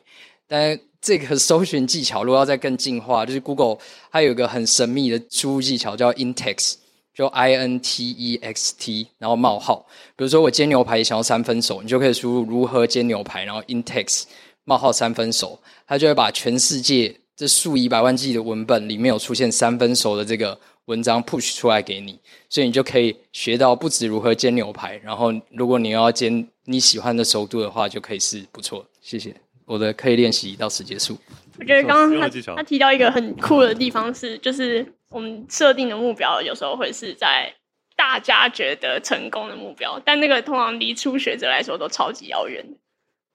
但这个搜寻技巧如果要再更进化，就是 Google 它有一个很神秘的输入技巧叫 in-text，就 I N T E X T，然后冒号。比如说我煎牛排也想要三分熟，你就可以输入如何煎牛排，然后 in-text 冒号三分熟，它就会把全世界这数以百万计的文本里面有出现三分熟的这个文章 push 出来给你，所以你就可以学到不止如何煎牛排，然后如果你要煎你喜欢的熟度的话，就可以是不错。谢谢。我的刻意练习到此结束。我觉得刚刚他他提到一个很酷的地方是，就是我们设定的目标有时候会是在大家觉得成功的目标，但那个通常离初学者来说都超级遥远。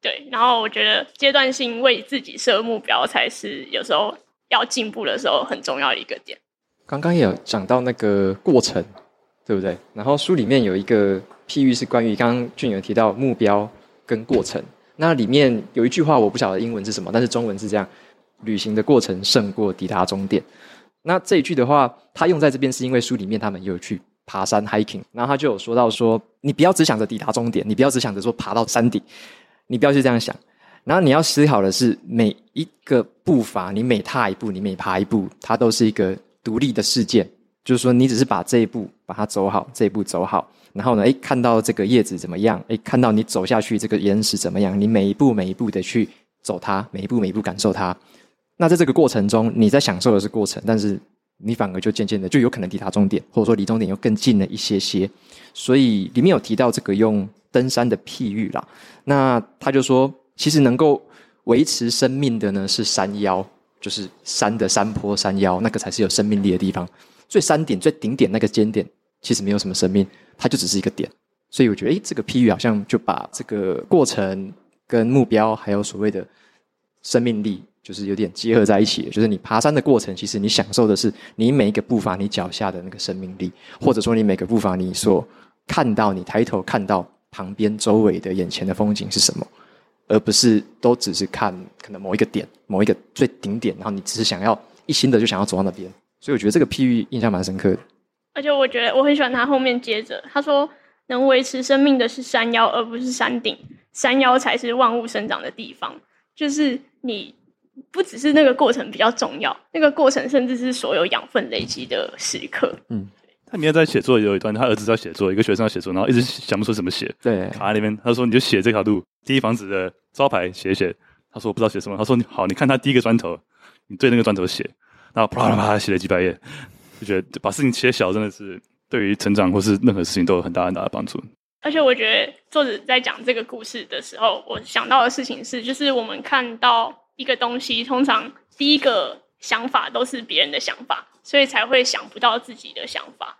对，然后我觉得阶段性为自己设目标才是有时候要进步的时候很重要的一个点。刚刚也有讲到那个过程，对不对？然后书里面有一个譬喻是关于刚刚俊有提到目标跟过程。那里面有一句话，我不晓得英文是什么，但是中文是这样：旅行的过程胜过抵达终点。那这一句的话，他用在这边是因为书里面他们有去爬山 hiking，然后他就有说到说，你不要只想着抵达终点，你不要只想着说爬到山顶，你不要去这样想。然后你要思考的是每一个步伐，你每踏一步，你每爬一步，它都是一个独立的事件。就是说，你只是把这一步把它走好，这一步走好。然后呢，诶，看到这个叶子怎么样？诶，看到你走下去这个岩石怎么样？你每一步每一步的去走它，每一步每一步感受它。那在这个过程中，你在享受的是过程，但是你反而就渐渐的就有可能抵达终点，或者说离终点又更近了一些些。所以里面有提到这个用登山的譬喻啦。那他就说，其实能够维持生命的呢是山腰，就是山的山坡山腰，那个才是有生命力的地方。最山顶最顶点那个尖点，其实没有什么生命。它就只是一个点，所以我觉得，诶，这个譬喻好像就把这个过程跟目标，还有所谓的生命力，就是有点结合在一起。就是你爬山的过程，其实你享受的是你每一个步伐你脚下的那个生命力，或者说你每个步伐你所看到，你抬头看到旁边周围的眼前的风景是什么，而不是都只是看可能某一个点，某一个最顶点，然后你只是想要一心的就想要走到那边。所以我觉得这个譬喻印象蛮深刻的。而且我觉得我很喜欢他后面接着他说，能维持生命的是山腰，而不是山顶。山腰才是万物生长的地方。就是你不只是那个过程比较重要，那个过程甚至是所有养分累积的时刻。嗯，他明天在写作有一段，他儿子在写作，一个学生在写作，然后一直想不出怎么写。对，卡在那边。他说：“你就写这条路，第一房子的招牌写写。”他说：“我不知道写什么。”他说：“好，你看他第一个砖头，你对那个砖头写。”然后啪啦啪啦写了几百页。就觉得把事情切小，真的是对于成长或是任何事情都有很大很大的帮助。而且我觉得作者在讲这个故事的时候，我想到的事情是，就是我们看到一个东西，通常第一个想法都是别人的想法，所以才会想不到自己的想法。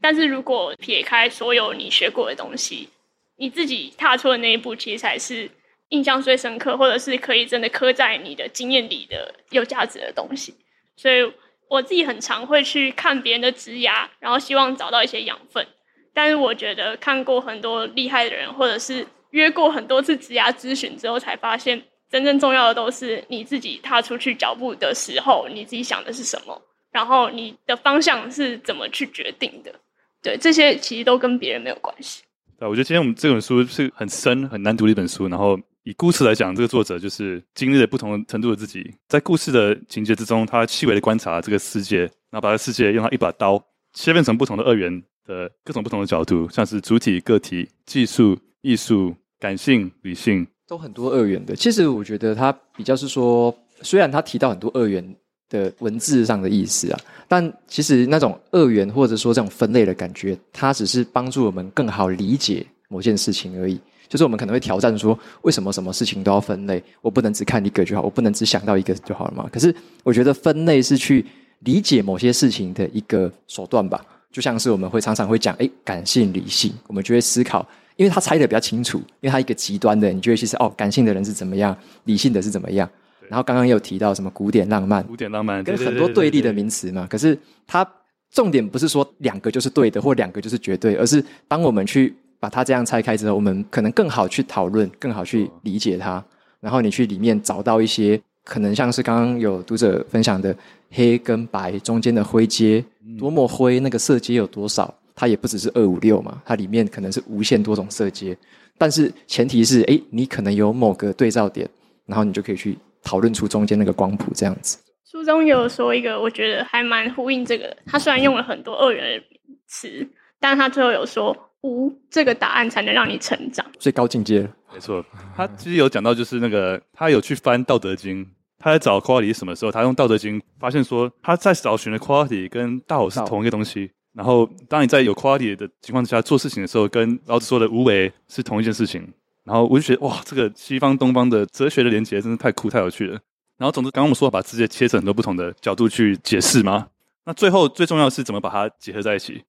但是如果撇开所有你学过的东西，你自己踏出的那一步，其实才是印象最深刻，或者是可以真的刻在你的经验里的有价值的东西。所以我自己很常会去看别人的职牙，然后希望找到一些养分。但是我觉得看过很多厉害的人，或者是约过很多次职涯咨询之后，才发现真正重要的都是你自己踏出去脚步的时候，你自己想的是什么，然后你的方向是怎么去决定的。对，这些其实都跟别人没有关系。对，我觉得今天我们这本书是很深、很难读的一本书。然后以故事来讲，这个作者就是经历了不同程度的自己，在故事的情节之中，他细微的观察这个世界，然后把这世界用他一把刀切分成不同的二元的各种不同的角度，像是主体、个体、技术、艺术、感性、理性，都很多二元的。其实我觉得他比较是说，虽然他提到很多二元的文字上的意思啊，但其实那种二元或者说这种分类的感觉，它只是帮助我们更好理解某件事情而已。就是我们可能会挑战说，为什么什么事情都要分类？我不能只看一个就好，我不能只想到一个就好了嘛？可是我觉得分类是去理解某些事情的一个手段吧。就像是我们会常常会讲，诶，感性、理性，我们就会思考，因为他拆的比较清楚，因为他一个极端的，你就会其实哦，感性的人是怎么样，理性的是怎么样。然后刚刚也有提到什么古典浪漫，古典浪漫跟很多对立的名词嘛。可是它重点不是说两个就是对的，或两个就是绝对，而是当我们去。把它这样拆开之后，我们可能更好去讨论，更好去理解它。然后你去里面找到一些可能像是刚刚有读者分享的黑跟白中间的灰阶，多么灰，那个色阶有多少？它也不只是二五六嘛，它里面可能是无限多种色阶。但是前提是，哎，你可能有某个对照点，然后你就可以去讨论出中间那个光谱这样子。书中有说一个，我觉得还蛮呼应这个的。他虽然用了很多二元的词，但是他最后有说。无这个答案才能让你成长，最高境界。没错，他其实有讲到，就是那个他有去翻《道德经》，他在找 quality 什么时候，他用《道德经》发现说，他在找寻的 quality 跟道是同一个东西。然后，当你在有 quality 的情况之下做事情的时候，跟老子说的无为是同一件事情。然后我就觉得，哇，这个西方东方的哲学的连结真是太酷太有趣了。然后，总之，刚刚我们说把世界切成很多不同的角度去解释嘛，那最后最重要的是怎么把它结合在一起。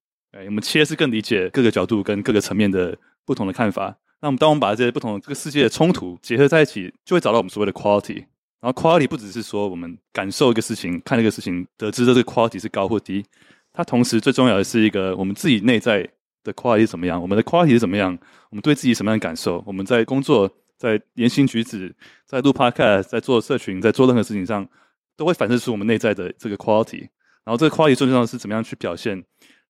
我们切是更理解各个角度跟各个层面的不同的看法。那我们当我们把这些不同这个世界的冲突结合在一起，就会找到我们所谓的 quality。然后 quality 不只是说我们感受一个事情、看一个事情，得知这个 quality 是高或低。它同时最重要的是一个我们自己内在的 quality 是怎么样，我们的 quality 是怎么样，我们对自己什么样的感受，我们在工作、在言行举止、在录 podcast、在做社群、在做任何事情上，都会反射出我们内在的这个 quality。然后这个 quality 最重要的是怎么样去表现。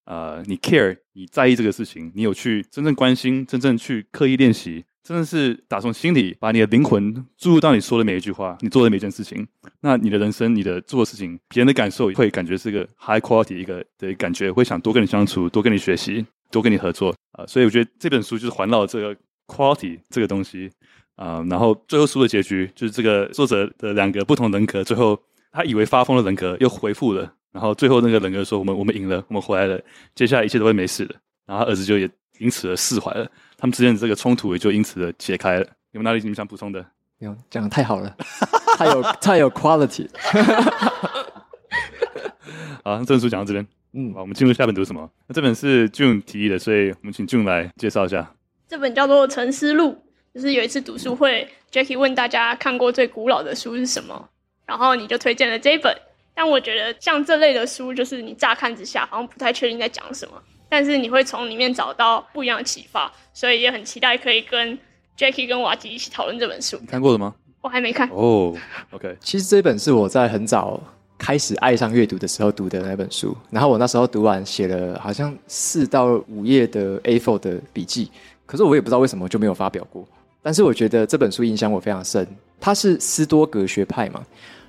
呃，你 care，你在意这个事情，你有去真正关心，真正去刻意练习，真的是打从心里把你的灵魂注入到你说的每一句话，你做的每一件事情，那你的人生，你的做的事情，别人的感受会感觉是一个 high quality 一个的感觉，会想多跟你相处，多跟你学习，多跟你合作啊、所以我觉得这本书就是环绕这个 quality 这个东西啊、然后最后书的结局就是这个作者的两个不同人格，最后他以为发疯的人格又恢复了。然后最后那个人格说：“我们我们赢了，我们回来了，接下来一切都会没事的。”然后他儿子就也因此而释怀了，他们之间的这个冲突也就因此的解开了。有没有哪里你们想补充的？没有，讲的太好了，<laughs> 太有太有 quality。<laughs> 好，这本书讲到这边，嗯，好，我们进入下本读什么？那这本是 June 提议的，所以我们请 June 来介绍一下。这本叫做《沉思录》，就是有一次读书会，Jackie 问大家看过最古老的书是什么，然后你就推荐了这一本。但我觉得像这类的书，就是你乍看之下好像不太确定在讲什么，但是你会从里面找到不一样的启发，所以也很期待可以跟 Jackie 跟瓦吉一起讨论这本书。你看过了吗？我还没看。哦、oh,，OK。其实这本是我在很早开始爱上阅读的时候读的那本书，然后我那时候读完写了好像四到五页的 A4 的笔记，可是我也不知道为什么就没有发表过。但是我觉得这本书影响我非常深，它是斯多格学派嘛。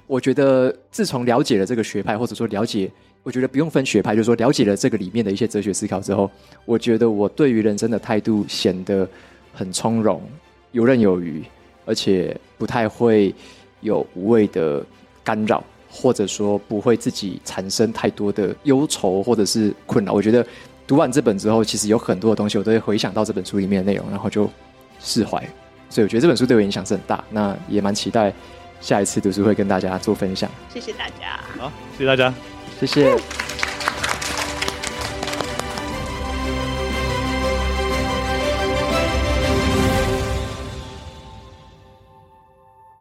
我觉得自从了解了这个学派，或者说了解，我觉得不用分学派，就是说了解了这个里面的一些哲学思考之后，我觉得我对于人生的态度显得很从容、游刃有余，而且不太会有无谓的干扰，或者说不会自己产生太多的忧愁或者是困扰。我觉得读完这本之后，其实有很多的东西我都会回想到这本书里面的内容，然后就释怀。所以我觉得这本书对我影响是很大，那也蛮期待。下一次读书会跟大家做分享，谢谢大家。好，谢谢大家，谢谢。